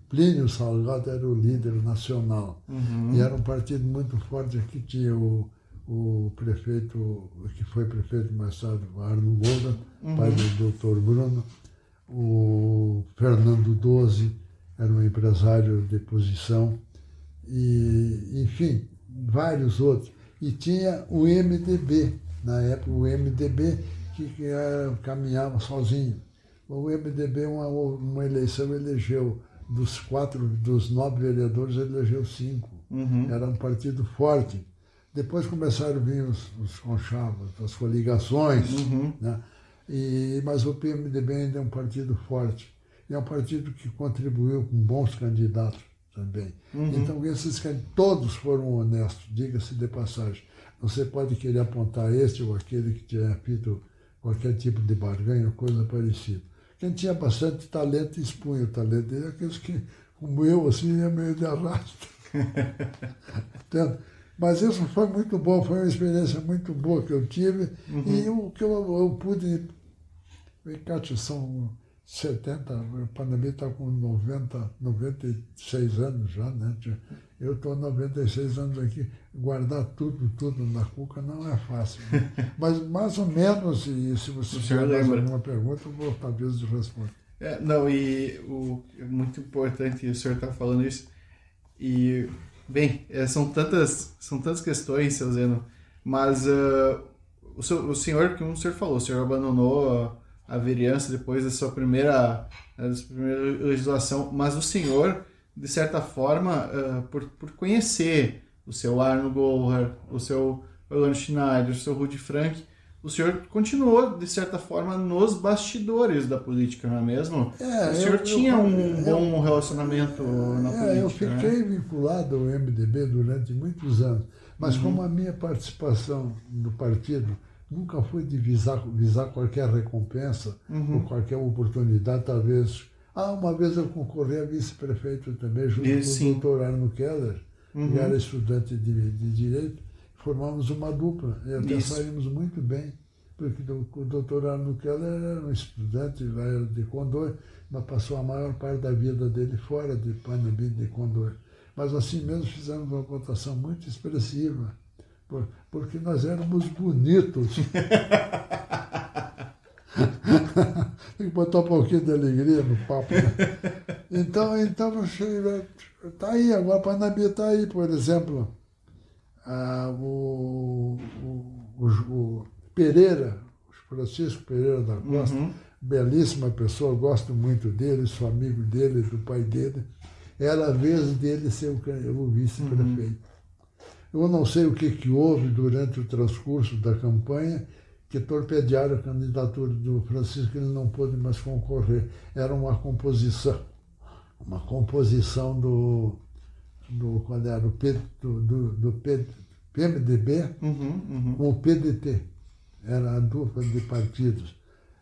Plínio Salgado era o líder nacional. Uhum. E era um partido muito forte. Aqui tinha o, o prefeito, que foi prefeito mais tarde, Arno Golda, uhum. pai do doutor Bruno. O Fernando Doze era um empresário de posição. E, enfim, vários outros. E tinha o MDB, na época, o MDB que, que era, caminhava sozinho. O MDB, uma, uma eleição, elegeu dos quatro, dos nove vereadores, elegeu cinco. Uhum. Era um partido forte. Depois começaram a vir os, os conchavos, as coligações, uhum. né? E, mas o PMDB ainda é um partido forte. E é um partido que contribuiu com bons candidatos também. Uhum. Então, esses todos foram honestos, diga-se de passagem. Você pode querer apontar este ou aquele que tenha feito qualquer tipo de barganha ou coisa parecida. Quem tinha bastante talento expunha o talento dele, aqueles que, como eu, assim, é meio de arrasto. Mas isso foi muito bom, foi uma experiência muito boa que eu tive. Uhum. E o que eu, eu pude. Cátia, são 70, o Panambi está com 90, 96 anos já, né? Eu estou 96 anos aqui, guardar tudo, tudo na cuca não é fácil. Né? Mas mais ou menos, e se você tiver mais alguma pergunta, eu vou talvez responder. É, não, e o, é muito importante o senhor estar tá falando isso. E, bem, é, são, tantas, são tantas questões, seu Zeno, mas uh, o, seu, o senhor, como o senhor falou, o senhor abandonou. Uh, a vereança depois da sua primeira, da sua primeira legislação, mas o senhor, de certa forma, uh, por, por conhecer o seu Arno Gohar, o seu Orlando Schneider, o seu Rudi Frank, o senhor continuou, de certa forma, nos bastidores da política, não é mesmo? É, o senhor eu, tinha eu, um eu, bom relacionamento na é, política. Eu fiquei né? vinculado ao MDB durante muitos anos, mas uhum. como a minha participação no partido nunca foi de visar, visar qualquer recompensa uhum. ou qualquer oportunidade, talvez. Ah, uma vez eu concorri a vice-prefeito também, junto com o doutor Arno Keller, uhum. que era estudante de, de Direito. Formamos uma dupla e até Isso. saímos muito bem, porque o doutor Arno Keller era um estudante lá de Condor, mas passou a maior parte da vida dele fora de Panambi, de Condor. Mas assim mesmo fizemos uma votação muito expressiva porque nós éramos bonitos. Tem que botar um pouquinho de alegria no papo. Né? Então, então está aí, agora Panambi está aí, por exemplo. Ah, o, o, o, Pereira, Francisco Pereira da Costa, uhum. belíssima pessoa, gosto muito dele, sou amigo dele, do pai dele. Era a vez dele ser o, o vice-prefeito. Uhum. Eu não sei o que, que houve durante o transcurso da campanha que torpedearam a candidatura do Francisco, ele não pôde mais concorrer. Era uma composição, uma composição do, do quando era o P, do, do, do P, PMDB uhum, uhum. com o PDT. Era a dupla de partidos.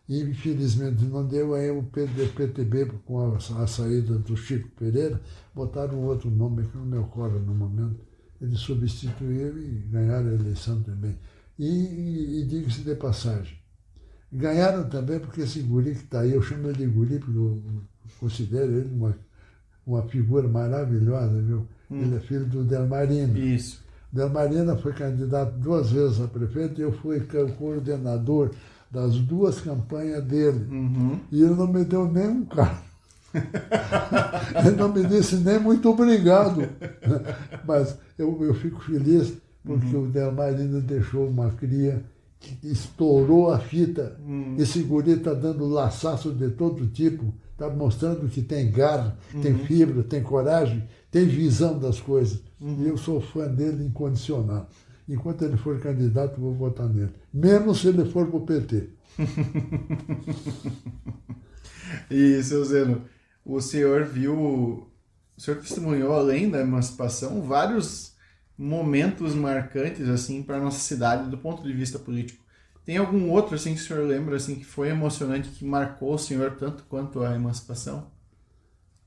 E, infelizmente, não deu aí o PTB com a, a saída do Chico Pereira, botaram outro nome que não me ocorre no momento eles substituíram e ganharam a eleição também. E, e, e diga-se de passagem, Ganharam também porque esse guri que está aí, eu chamo ele de guri porque eu considero ele uma, uma figura maravilhosa, viu? Hum. Ele é filho do Delmarino. Isso. Delmarino foi candidato duas vezes a prefeito e eu fui coordenador das duas campanhas dele. Uhum. E ele não me deu nem um carro. Ele não me disse nem muito obrigado. Mas eu, eu fico feliz porque uhum. o Delmarino deixou uma cria que estourou a fita. Uhum. Esse guri está dando laçaço de todo tipo, está mostrando que tem garra, tem uhum. fibra, tem coragem, tem visão das coisas. E eu sou fã dele incondicional. Enquanto ele for candidato, vou votar nele. Menos se ele for para o PT. e, seu Zeno, o senhor viu, o senhor testemunhou, além da emancipação, vários momentos marcantes assim para nossa cidade do ponto de vista político. Tem algum outro assim que o senhor lembra assim que foi emocionante, que marcou o senhor tanto quanto a emancipação?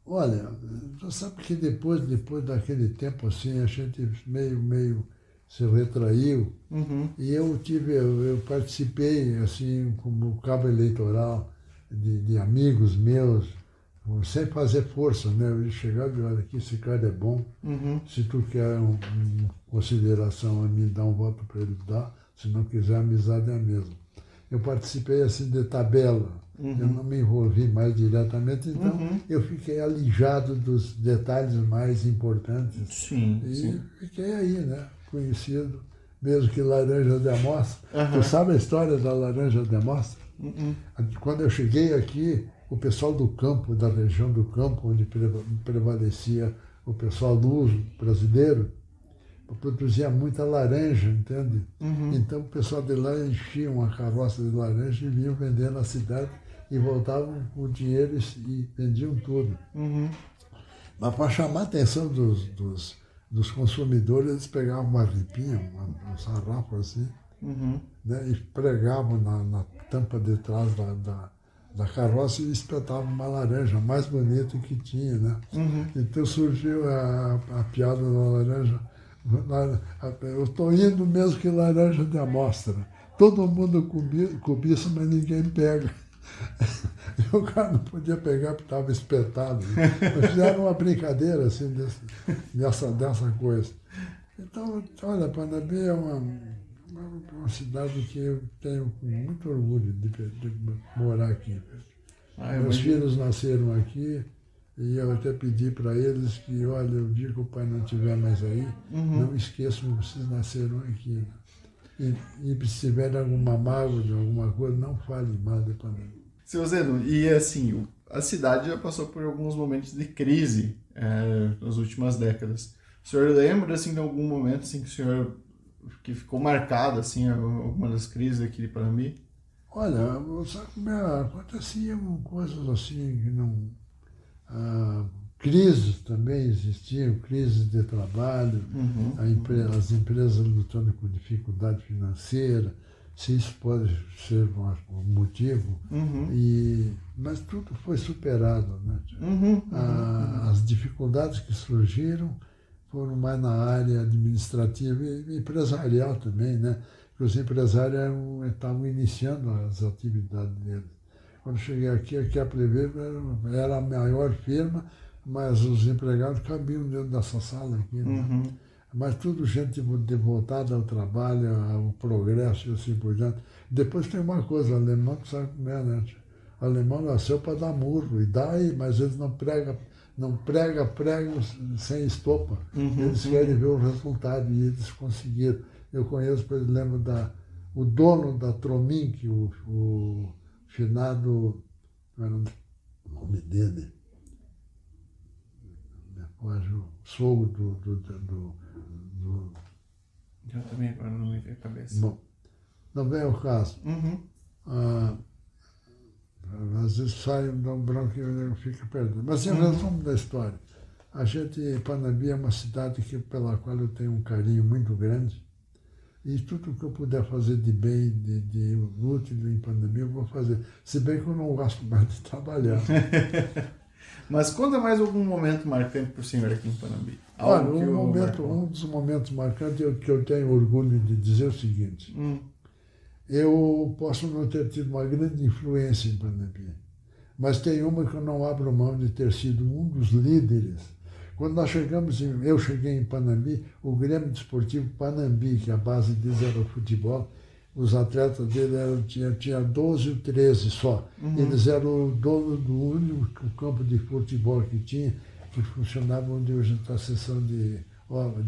Olha, você sabe que depois, depois daquele tempo assim, a gente meio, meio se retraiu. Uhum. E eu tive, eu, eu, participei assim como cabo eleitoral de, de amigos meus, sem fazer força, né? Eu chegava e olha aqui, esse cara é bom. Uhum. Se tu quer um, um, consideração a mim, dá um voto para ele dar. Se não quiser, a amizade é a mesma. Eu participei assim de tabela. Uhum. Eu não me envolvi mais diretamente, então uhum. eu fiquei alijado dos detalhes mais importantes. Sim, e sim. fiquei aí, né? conhecido, mesmo que laranja de amostra. Tu sabe a história da laranja de amostra? Uhum. Quando eu cheguei aqui, o pessoal do campo, da região do campo, onde prevalecia o pessoal luso brasileiro, produzia muita laranja, entende? Uhum. Então o pessoal de lá enchia uma carroça de laranja e vinham vender na cidade e voltavam com dinheiro e vendiam tudo. Uhum. Mas para chamar a atenção dos, dos dos consumidores, eles pegavam uma ripinha, uma, um sarrafo assim, uhum. né, e pregavam na, na, tampa de trás da, da, da, carroça e espetavam uma laranja, mais bonita que tinha, né? Uhum. Então surgiu a, a piada da laranja. Eu estou indo mesmo que laranja de amostra. Todo mundo cobiça, mas ninguém pega. E o cara não podia pegar porque estava espetado. Mas fizeram uma brincadeira assim desse, dessa, dessa coisa. Então, olha, Panambi é uma, uma, cidade que eu tenho muito orgulho de, de morar aqui. Ah, Meus filhos nasceram aqui e eu até pedi para eles que, olha, o dia que o pai não estiver mais aí, uhum. não esqueçam que vocês nasceram aqui. E, e se tiverem alguma mágoa de alguma coisa, não fale mal de Panambi. Seu Zeno, e assim, a cidade já passou por alguns momentos de crise é, nas últimas décadas. O senhor lembra, assim, de algum momento assim, que o senhor que ficou marcado, assim, alguma das crises aqui de Panambi? Olha? Aconteciam coisas assim que não... Ah, crises também existiam, crises de trabalho, uhum, empre as empresas lutando com dificuldade financeira, se isso pode ser um motivo. Uhum. E, mas tudo foi superado. Né? Uhum, ah, as dificuldades que surgiram foram mais na área administrativa e empresarial também, né? Porque os empresários eram, estavam iniciando as atividades deles. Quando cheguei aqui, aqui a Prever era, era a maior firma, mas os empregados cabiam dentro dessa sala aqui. Né? Uhum mas tudo gente devotada ao trabalho, ao progresso e assim por diante. Depois tem uma coisa, alemão que sabe como é, né? O alemão nasceu para dar murro, e dá mas eles não pregam não prega pregos sem estopa. Uhum, eles querem ver o resultado e eles conseguiram. Eu conheço, por exemplo, da, o dono da Tromink, o, o finado, não era o nome dele, o sogro do, do, do do... Eu também agora não me veio a cabeça. Bom, não vem ao caso. Uhum. Ah, às vezes sai um branco e fica perdido. Mas em uhum. resumo da história, a gente, Panambi é uma cidade que, pela qual eu tenho um carinho muito grande. E tudo que eu puder fazer de bem, de, de útil em Panambi, eu vou fazer. Se bem que eu não gosto mais de trabalhar. Mas conta mais algum momento marcante para o senhor aqui em Panambi. Olha, um, momento, um dos momentos marcantes é que eu tenho orgulho de dizer o seguinte. Hum. Eu posso não ter tido uma grande influência em Panambi, mas tem uma que eu não abro mão de ter sido um dos líderes. Quando nós chegamos, em, eu cheguei em Panambi, o Grêmio Desportivo Panambi, que a base deles era o futebol, os atletas dele eram, tinha, tinha 12 ou 13 só. Uhum. Eles eram o dono do único campo de futebol que tinha, que funcionava onde hoje está a sessão de,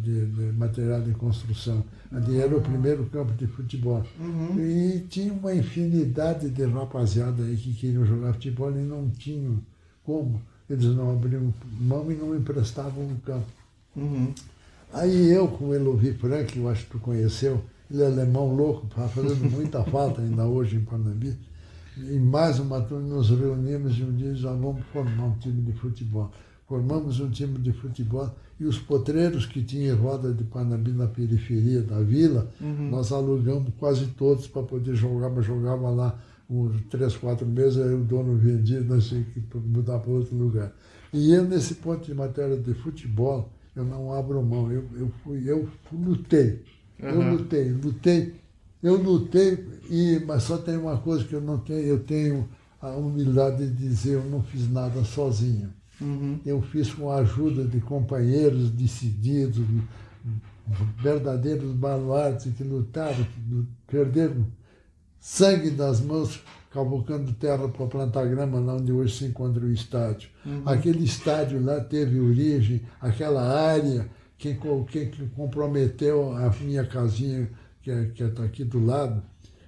de, de, material de construção. Ali era o primeiro campo de futebol. Uhum. E tinha uma infinidade de rapaziada aí que queriam jogar futebol e não tinham como eles não abriam mão e não emprestavam o campo. Uhum. Aí eu, com o Elovi Frank, eu acho que tu conheceu, ele é alemão louco, está fazendo muita falta ainda hoje em Panambi. E mais uma turma nos reunimos e um dia já vamos formar um time de futebol. Formamos um time de futebol e os potreiros que tinham em roda de Panambi na periferia da vila, uhum. nós alugamos quase todos para poder jogar, mas jogava lá uns três, quatro meses, aí o dono vendia, nós tínhamos que mudar para outro lugar. E eu, nesse ponto de matéria de futebol, eu não abro mão, eu, eu, fui, eu lutei. Uhum. Eu lutei, lutei, eu lutei, e, mas só tem uma coisa que eu não tenho, eu tenho a humildade de dizer, eu não fiz nada sozinho. Uhum. Eu fiz com a ajuda de companheiros decididos, verdadeiros baluartes que lutaram, que perderam sangue das mãos cavucando terra para plantar grama lá onde hoje se encontra o estádio. Uhum. Aquele estádio lá teve origem, aquela área, quem, quem comprometeu a minha casinha, que está é, aqui do lado,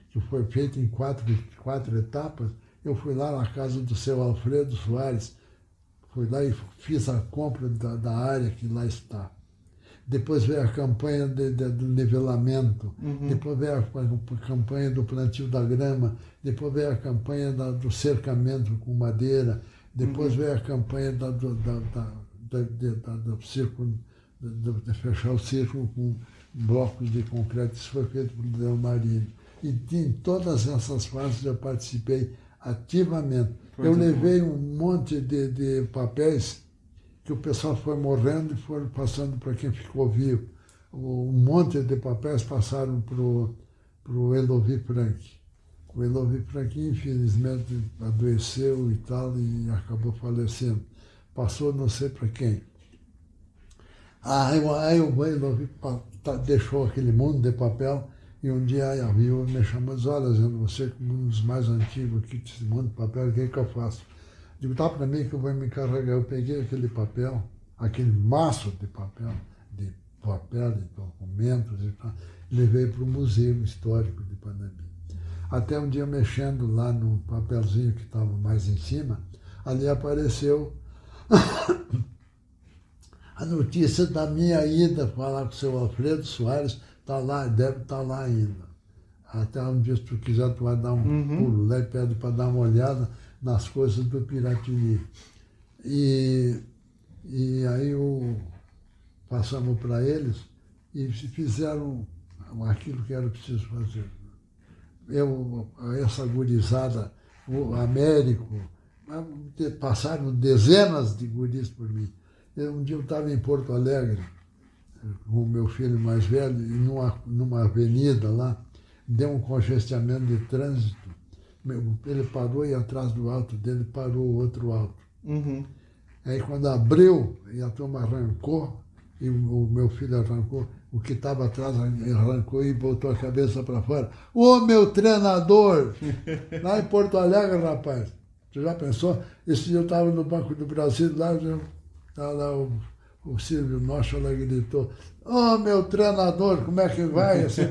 que foi feita em quatro, quatro etapas, eu fui lá na casa do seu Alfredo Soares, fui lá e fiz a compra da, da área que lá está depois veio a campanha de, de, do nivelamento, uhum. depois veio a, campanha do plantio da grama, depois veio a campanha da, do cercamento com madeira, depois uhum. veio a campanha da, do, da, da, da, do círculo, de, de, fechar o círculo com blocos de concreto, isso foi feito pelo Del Marino. E em todas essas fases eu participei ativamente. Eu levei um monte de, de papéis que o pessoal foi morrendo e foram passando para quem ficou vivo. Um monte de papéis passaram para o Elovi Frank. O Elovi Frank, infelizmente, adoeceu e tal, e acabou falecendo. Passou não sei para quem. Aí, aí o Elovi tá, deixou aquele mundo de papel e um dia a viúva me chamou e disse, olha, você como um dos mais antigos aqui mundo de papel, o que, é que eu faço? Digo, dá para mim que eu vou me encarregar. Eu peguei aquele papel, aquele maço de papel, de papel, de documentos, e levei para o Museu Histórico de Panambi. Até um dia, mexendo lá no papelzinho que estava mais em cima, ali apareceu a notícia da minha ida falar com o seu Alfredo Soares, está lá, deve estar tá lá ainda. Até um dia, se tu quiser, tu vai dar um uhum. pulo lá e pede para dar uma olhada nas coisas do Piratini. E, e aí o, passamos para eles e fizeram aquilo que era preciso fazer. Eu, essa gurizada, o Américo, passaram dezenas de guris por mim. Eu, um dia eu estava em Porto Alegre o meu filho mais velho, numa, numa avenida lá, deu um congestionamento de trânsito ele parou e atrás do alto dele parou o outro alto. Uhum. Aí quando abriu e a turma arrancou, e o meu filho arrancou, o que estava atrás arrancou e botou a cabeça para fora. Ô meu treinador! lá em Porto Alegre, rapaz. Você já pensou? Esse dia eu estava no Banco do Brasil, lá, tá lá o o Silvio Nossa gritou, oh, meu treinador, como é que vai? Assim,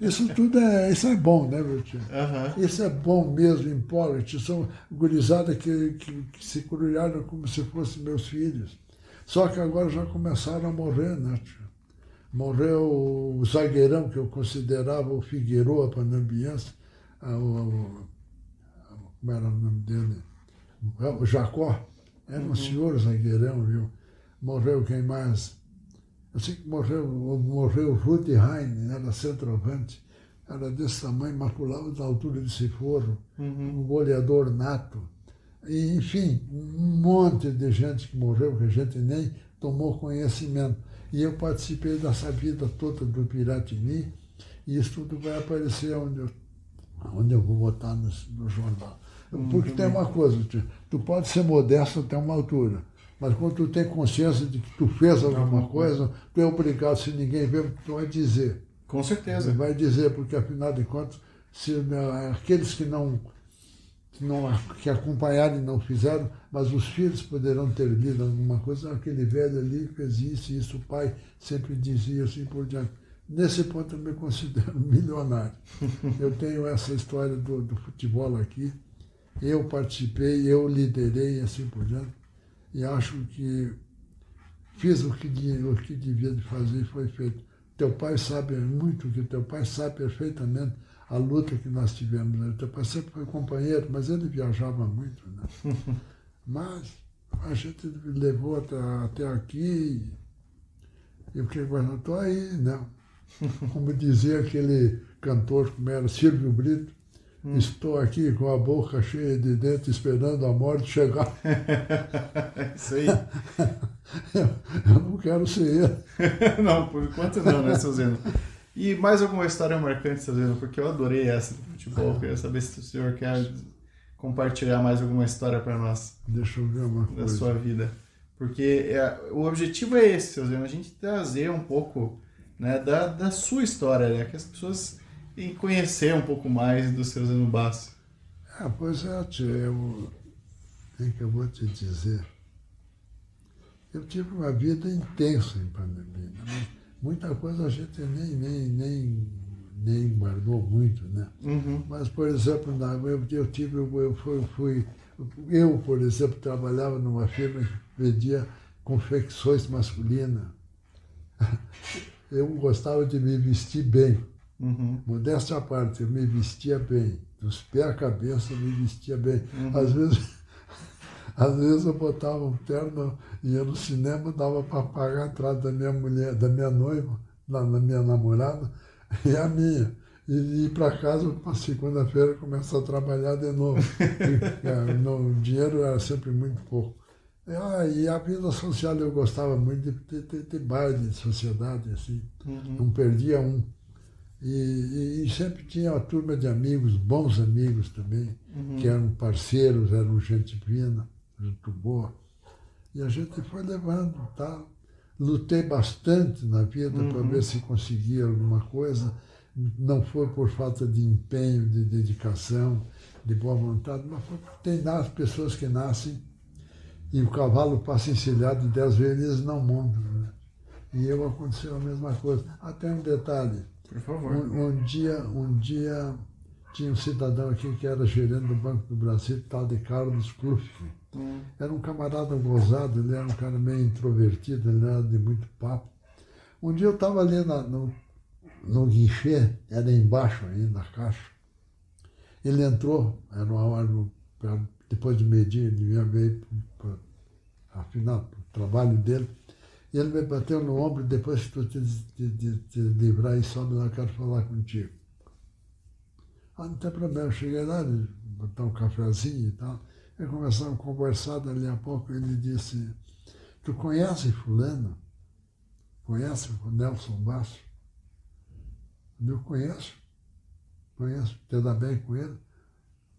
isso tudo é, isso é bom, né, meu tio? Uhum. Isso é bom mesmo em Pollet. São gurizadas que, que, que, se criaram como se fossem meus filhos. Só que agora já começaram a morrer, né, tio? Morreu o zagueirão, que eu considerava o Figueiredo panambiense, o, o, como era o nome dele? O Jacó. Era um uhum. senhor zagueirão, viu? Morreu quem mais? Eu sei que morreu, morreu Ruth Heine, era centroavante, era desse tamanho, maculado da altura de Ciforo, uhum. um goleador nato. E, enfim, um monte de gente que morreu, que a gente nem tomou conhecimento. E eu participei dessa vida toda do Piratini, e isso tudo vai aparecer onde eu onde eu vou votar no, no jornal. Porque tem uma coisa, tu, tu pode ser modesto até uma altura, mas quando tu tem consciência de que tu fez alguma coisa, tu é obrigado, se ninguém vê, tu vai dizer. Com certeza. Vai dizer, porque afinal de contas, se né, aqueles que não, que não que acompanharam e não fizeram, mas os filhos poderão ter lido alguma coisa, aquele velho ali fez isso, isso o pai sempre dizia assim por diante. Nesse ponto eu me considero milionário. Eu tenho essa história do, do futebol aqui, eu participei, eu liderei assim por diante, e acho que fiz o que, o que devia de fazer e foi feito. Teu pai sabe muito, que teu pai sabe perfeitamente a luta que nós tivemos. Né? Teu pai sempre foi companheiro, mas ele viajava muito. Né? mas a gente levou até, até aqui e o que eu estou aí, né? Como dizia aquele cantor, como era Silvio Brito, Hum. Estou aqui com a boca cheia de dentes esperando a morte chegar. Isso aí. eu, eu não quero ser ele. não, por enquanto não, né, seu Zeno? E mais alguma história marcante, seu Zeno? Porque eu adorei essa do futebol. Eu queria saber se o senhor quer compartilhar mais alguma história para nós. Deixa eu ver uma coisa. Da sua vida. Porque é, o objetivo é esse, seu Zeno, a gente trazer um pouco né, da, da sua história, né? Que as pessoas e conhecer um pouco mais do seu Zanubassi. Ah, pois é, eu, é que eu vou te dizer? Eu tive uma vida intensa em pandemia, né? muita coisa a gente nem, nem, nem, nem guardou muito, né? Uhum. Mas, por exemplo, na, eu, eu tive, eu fui, fui, eu, por exemplo, trabalhava numa firma que vendia confecções masculinas. Eu gostava de me vestir bem. Uhum. Modéstia à parte, eu me vestia bem. Dos pés à cabeça, eu me vestia bem. Uhum. Às vezes. Às vezes eu botava um terno, ia no cinema, dava para pagar a entrada da minha mulher, da minha noiva, da, da minha namorada, e a minha. E ir para casa para segunda-feira começar a trabalhar de novo. e, é, no, o dinheiro era sempre muito pouco. E, ah, e a vida social eu gostava muito de ter, ter baile de sociedade, assim. Uhum. Não perdia um. E, e, sempre tinha uma turma de amigos, bons amigos também, uhum. que eram parceiros, eram gente fina, gente boa. E a gente foi levando, tá? Lutei bastante na vida uhum. para ver se conseguia alguma coisa. Não foi por falta de empenho, de dedicação, de boa vontade, mas foi porque tem nas pessoas que nascem e o cavalo passa encilhado dez vezes não montam. Né? E eu aconteceu a mesma coisa. Até um detalhe por favor. Um, um, dia, um dia tinha um cidadão aqui que era gerente do Banco do Brasil, tal de Carlos Kluft. Hum. Era um camarada gozado, ele era um cara meio introvertido, ele era de muito papo. Um dia eu estava ali na, no, no guichê, era embaixo ainda, na caixa. Ele entrou, era uma hora, depois de medir, ele ia ver, afinal, o trabalho dele. E ele me bateu no ombro, depois que tu te, te, te, te livrar e sobe lá, eu quero falar contigo. Ah, não tem problema, eu cheguei lá, botar um cafezinho e tal. E começamos a conversar, dali a pouco ele disse, tu conhece fulano? Conhece o Nelson Basso? Eu conheço, conheço, te dá bem com ele?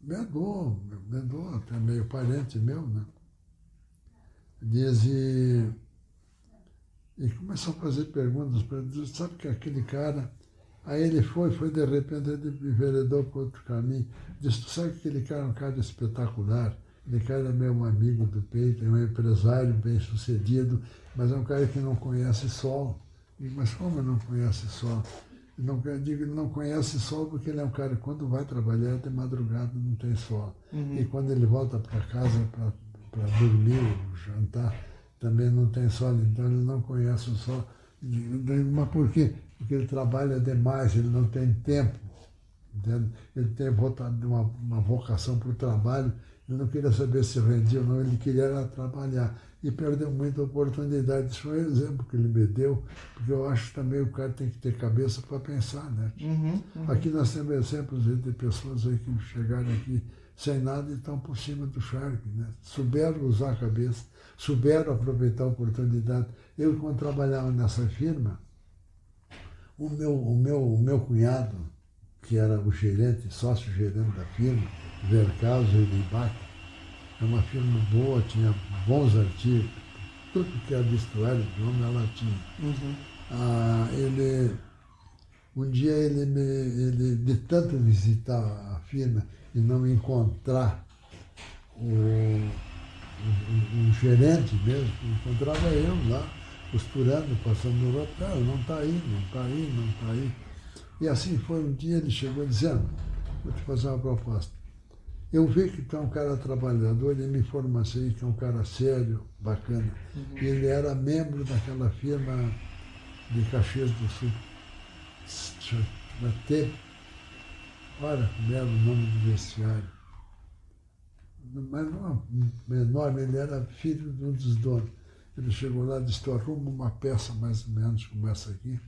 Me dou, me dou, até meio parente meu, né? Diz, e e começou a fazer perguntas para ele. Sabe que aquele cara. Aí ele foi, foi de repente, ele enveredou para outro caminho. Disse: Tu sabe que aquele cara é um cara espetacular. Aquele cara é meu amigo do peito, é um empresário bem sucedido, mas é um cara que não conhece sol. Digo, mas como não conhece sol? Não, digo, ele não conhece sol porque ele é um cara que quando vai trabalhar de madrugada não tem sol. Uhum. E quando ele volta para casa para dormir, jantar, também não tem sol, então ele não conhece o sol. Mas por quê? Porque ele trabalha demais, ele não tem tempo. Entende? Ele tem uma, uma vocação para o trabalho, ele não queria saber se rendia ou não, ele queria trabalhar. E perdeu muita oportunidade. Isso foi um exemplo que ele me deu, porque eu acho que também o cara tem que ter cabeça para pensar. Né? Uhum, uhum. Aqui nós temos exemplos de pessoas aí que chegaram aqui sem nada e estão por cima do charque. Né? Souberam usar a cabeça souberam aproveitar a oportunidade. Eu, quando trabalhava nessa firma, o meu, o meu, o meu cunhado, que era o gerente, sócio-gerente da firma, Vercaso Elibach. É uma firma boa, tinha bons artigos, tudo que era vestuário de homem ela tinha. Uhum. Ah, ele, um dia ele, me, ele, de tanto visitar a firma e não encontrar o, gerente mesmo, encontrava eu lá, costurando, passando no hotel, não está aí, não está aí, não está aí. E assim foi um dia, ele chegou dizendo, vou te fazer uma proposta. Eu vi que tu é um cara trabalhador, ele me informa assim, que é um cara sério, bacana. Uhum. E ele era membro daquela firma de Caxias do Sul. T. Olha como era o nome do vestiário. Mas não enorme, ele era filho de um dos donos. Ele chegou lá e disse, arruma uma peça mais ou menos como essa aqui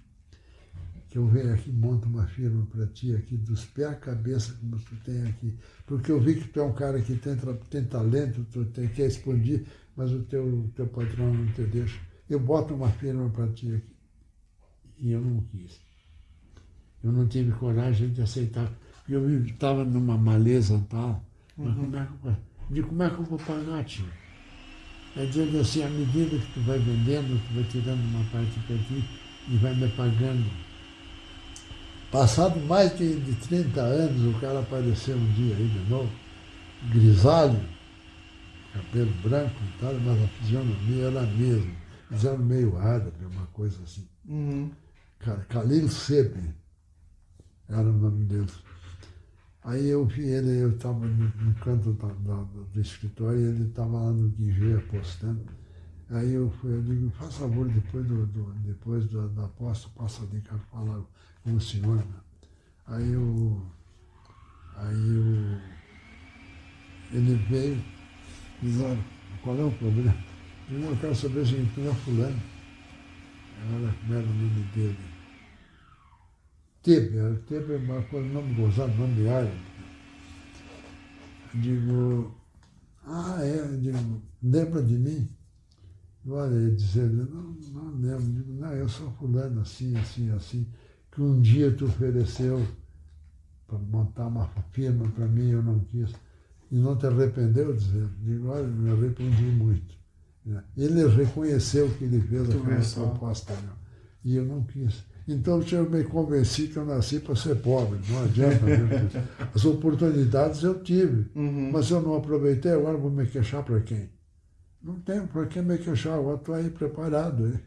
que eu venho aqui monto uma firma para ti aqui, dos pés à cabeça, como tu tem aqui. Porque eu vi que tu é um cara que tem, tem talento, tu tem, quer expandir, mas o teu, teu patrão não te deixa. Eu boto uma firma para ti aqui. E eu não quis. Eu não tive coragem de aceitar. Eu estava numa maleza tal. Mas uhum. como é que eu, de como é que eu vou pagar, tio? É dizendo assim, à medida que tu vai vendendo, tu vai tirando uma parte para ti e vai me pagando Passado mais de, de 30 anos, o cara apareceu um dia aí de novo, grisalho, cabelo branco e tal, mas a fisionomia era a mesma. Fizeram meio árabe, uma coisa assim. Uhum. Khalil Sebe era o nome dele. Aí eu vi ele, eu estava no, no, canto da, da, do escritório ele estava lá no guichê apostando. Aí eu eu digo, faz favor, depois, do, do depois da, da aposta, passa ali, quero falar com o senhor. Né? Aí eu. Aí eu. Ele veio olha, qual é o problema? Eu não quero saber se tu é fulano. Era, era o nome dele? Tebe, Tebe é uma coisa, nome gozado, nome de árabe. Digo, ah, é, digo, lembra de mim? Olha, ele dizendo, não, não lembro, digo, não, eu sou fulano, assim, assim, assim que um dia tu ofereceu para montar uma firma para mim, eu não quis, e não te arrependeu, dizer, digo, olha, me arrependi muito. Ele reconheceu que ele fez aquela proposta, meu, e eu não quis. Então eu me convenci que eu nasci para ser pobre, não adianta. As oportunidades eu tive, uhum. mas eu não aproveitei, agora vou me queixar para quem? Não tenho para que me queixar, agora estou aí preparado, hein?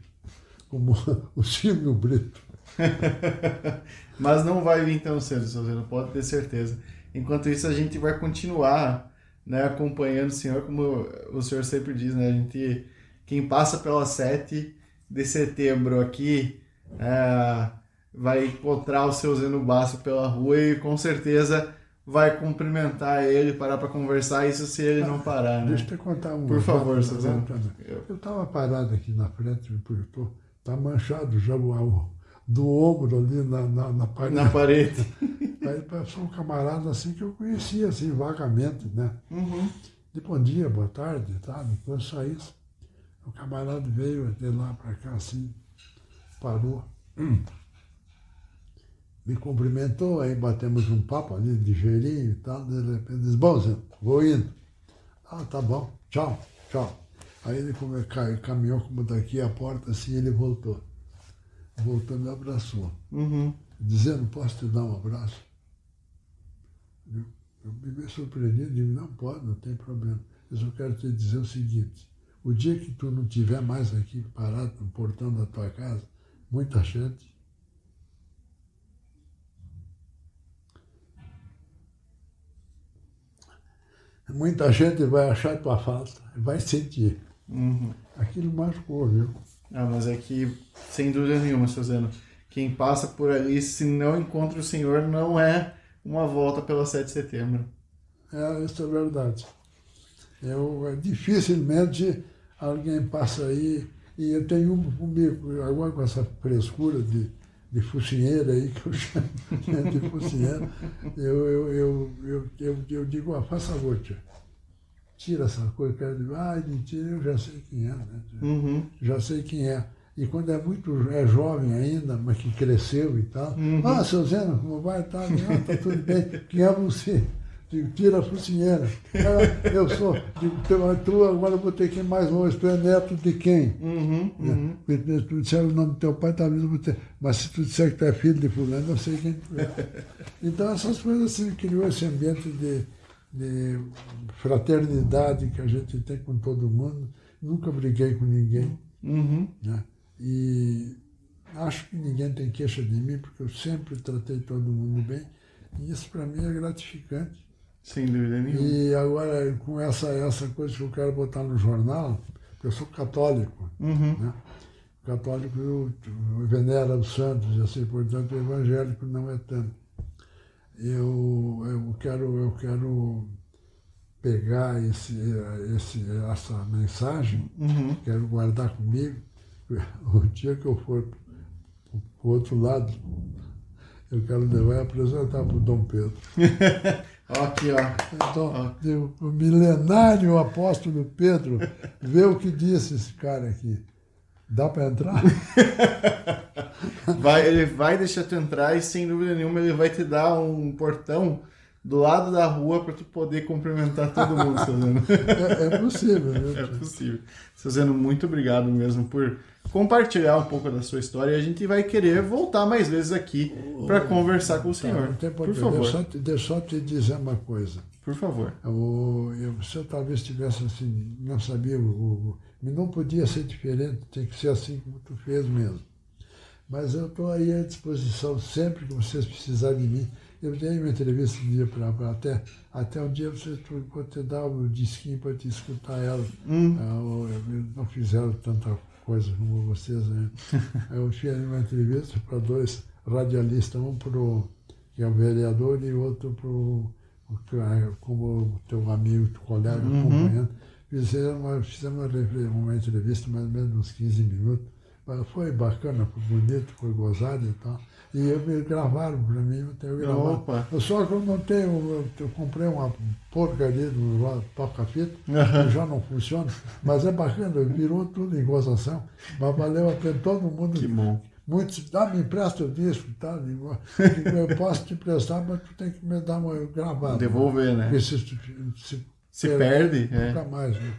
como o Silvio Brito. Mas não vai vir tão cedo, seu Zeno, pode ter certeza. Enquanto isso, a gente vai continuar né, acompanhando o senhor, como o senhor sempre diz, né? A gente, quem passa pela 7 de setembro aqui é, vai encontrar o seu Zeno Basso pela rua e com certeza vai cumprimentar ele, parar para conversar, isso se ele não parar, né? Deixa eu te contar um. Por favor, seu Zeno. Eu estava parado aqui na frente, está manchado já o do ombro ali na, na, na parede. Na parede. Aí passou um camarada assim que eu conhecia, assim, vagamente, né? Uhum. De bom dia, boa tarde, tá? Depois só isso. O camarada veio de lá para cá assim, parou. Hum. Me cumprimentou, aí batemos um papo ali ligeirinho e tal, de repente disse, bom, Zé, vou indo. Ah, tá bom, tchau, tchau. Aí ele caminhou como daqui a porta assim, ele voltou voltou me abraçou. Uhum. Dizendo, posso te dar um abraço? Eu, eu me surpreendi, digo, não pode, não tem problema. Eu só quero te dizer o seguinte, o dia que tu não tiver mais aqui parado no portão da tua casa, muita gente muita gente vai achar tua falta, vai sentir. Uhum. Aquilo marcou, viu? Ah, mas é que, sem dúvida nenhuma, Suzano, quem passa por ali, se não encontra o Senhor, não é uma volta pela 7 de setembro. É, isso é verdade. Eu, é, dificilmente alguém passa aí, e eu tenho um comigo, agora com essa frescura de, de focinheira aí, que eu chamo de focinheira, eu, eu, eu, eu, eu, digo, ah, faça favor, tia tira essa coisa, quero dizer, ai, mentira, eu já sei quem é, né? Uhum. Já sei quem é. E quando é muito é jovem ainda, mas que cresceu e tal. Uhum. Ah, seu Zeno, como vai? Tá, ah, tá tudo bem. Quem é você? Digo, tira a focinheira. Ah, eu sou, digo, tu agora vou ter que ir mais longe, tu é neto de quem? Uhum, uhum. Se tu disser o nome do teu pai, talvez eu vou ter. Mas se tu disser que tu é filho de fulano, eu sei quem tu é. Então essas coisas assim criou esse ambiente de, de fraternidade que a gente tem com todo mundo. Nunca briguei com ninguém. Uhum. Né? E acho que ninguém tem queixa de mim, porque eu sempre tratei todo mundo bem. E isso para mim é gratificante. Sem dúvida nenhuma. E agora, com essa, essa coisa que eu quero botar no jornal, eu sou católico, uhum. né? católico eu, eu venera os santos e assim, portanto, o evangélico não é tanto. Eu, eu, quero, eu quero pegar esse, esse, essa mensagem, uhum. quero guardar comigo. O dia que eu for para o outro lado, eu quero levar e apresentar para o Dom Pedro. Aqui, ó. Então, o milenário apóstolo Pedro, vê o que disse esse cara aqui. Dá para entrar? vai, ele vai deixar tu entrar e sem dúvida nenhuma ele vai te dar um portão do lado da rua para tu poder cumprimentar todo mundo, Suzano. é, é possível, né? É possível. Suzano, muito obrigado mesmo por compartilhar um pouco da sua história e a gente vai querer voltar mais vezes aqui para conversar com o tá, senhor. Tá, por favor. Deixa, deixa eu te dizer uma coisa. Por favor. Eu, eu, se eu talvez tivesse assim, não sabia, o, não podia ser diferente, tem que ser assim como tu fez mesmo. Mas eu estou aí à disposição sempre que vocês precisarem de mim. Eu dei uma entrevista um dia para até, até um dia você vou te dar o um disquinho para te escutar ela. Hum. Uh, não fizeram tanta coisas como vocês. Né? Eu fiz uma entrevista para dois radialistas, um para o que é o vereador e outro para o como teu amigo, teu colega, uhum. acompanhando. Fizemos uma, fizemos uma, uma entrevista mais ou menos uns 15 minutos. Foi bacana, foi bonito, foi gozado e tal. E eu me gravaram para mim, eu tenho gravado. Opa. Só que eu não tenho, eu, eu comprei uma porcaria do toca-fita, uhum. que já não funciona, mas é bacana, virou tudo em gozação. Mas valeu a pena todo mundo. Que bom. Muitos, dá, me empresta o disco, tá? Digo, eu posso te emprestar, mas tu tem que me dar uma gravada. Devolver, né? Porque se, se, se perde, perde, é. nunca mais, né?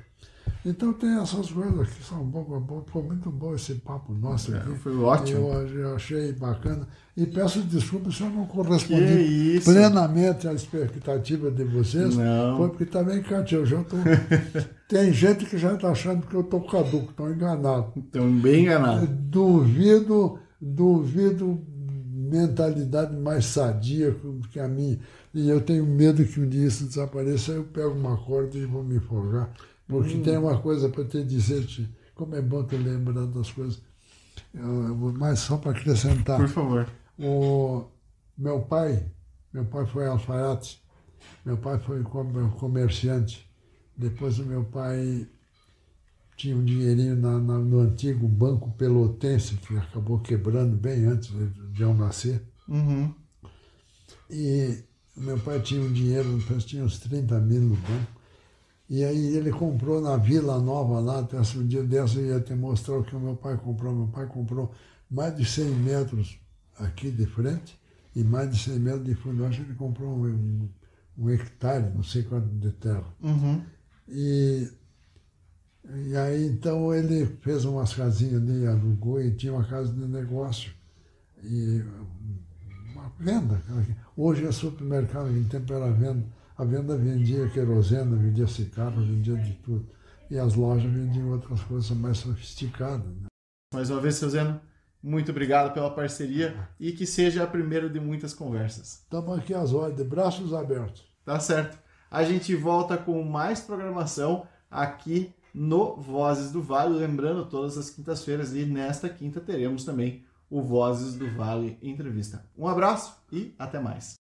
Então tem essas coisas que são boas, foi muito bom esse papo nosso é, aqui. Foi ótimo. Eu, eu, achei bacana. E peço desculpas se eu não correspondi plenamente à expectativa de vocês. Não. Foi porque também, Cátia, eu já tô. tem gente que já está achando que eu estou caduco, estão enganados. Estão bem enganados. Duvido, duvido mentalidade mais sadia que a minha. E eu tenho medo que um dia isso desapareça, eu pego uma corda e vou me folgar. Porque hum. tem uma coisa para te dizer, como é bom te lembrar das coisas. mas só para acrescentar. Por favor. O meu pai, meu pai foi alfaiate, meu pai foi comerciante. Depois o meu pai tinha um dinheirinho na, na, no antigo Banco Pelotense, que acabou quebrando bem antes de eu nascer. Uhum. E meu pai tinha um dinheiro, tinha uns 30 mil no banco. E aí ele comprou na Vila Nova lá, um dia dessa eu ia te mostrar o que o meu pai comprou. Meu pai comprou mais de 100 metros aqui de frente e mais de 100 metros de fundo. Eu acho que ele comprou um, um hectare, não sei quanto de terra. Uhum. E, e aí então ele fez umas casinhas ali, alugou e tinha uma casa de negócio. E uma venda. Hoje é supermercado, em tempo era venda a venda vendia querosene, vendia cigarro, vendia de tudo. E as lojas vendiam outras coisas mais sofisticadas. Né? Mais uma vez, seu Zeno, muito obrigado pela parceria e que seja a primeira de muitas conversas. Estamos aqui às ordens, de braços abertos. Tá certo. A gente volta com mais programação aqui no Vozes do Vale. Lembrando, todas as quintas-feiras e nesta quinta teremos também o Vozes do Vale Entrevista. Um abraço e até mais.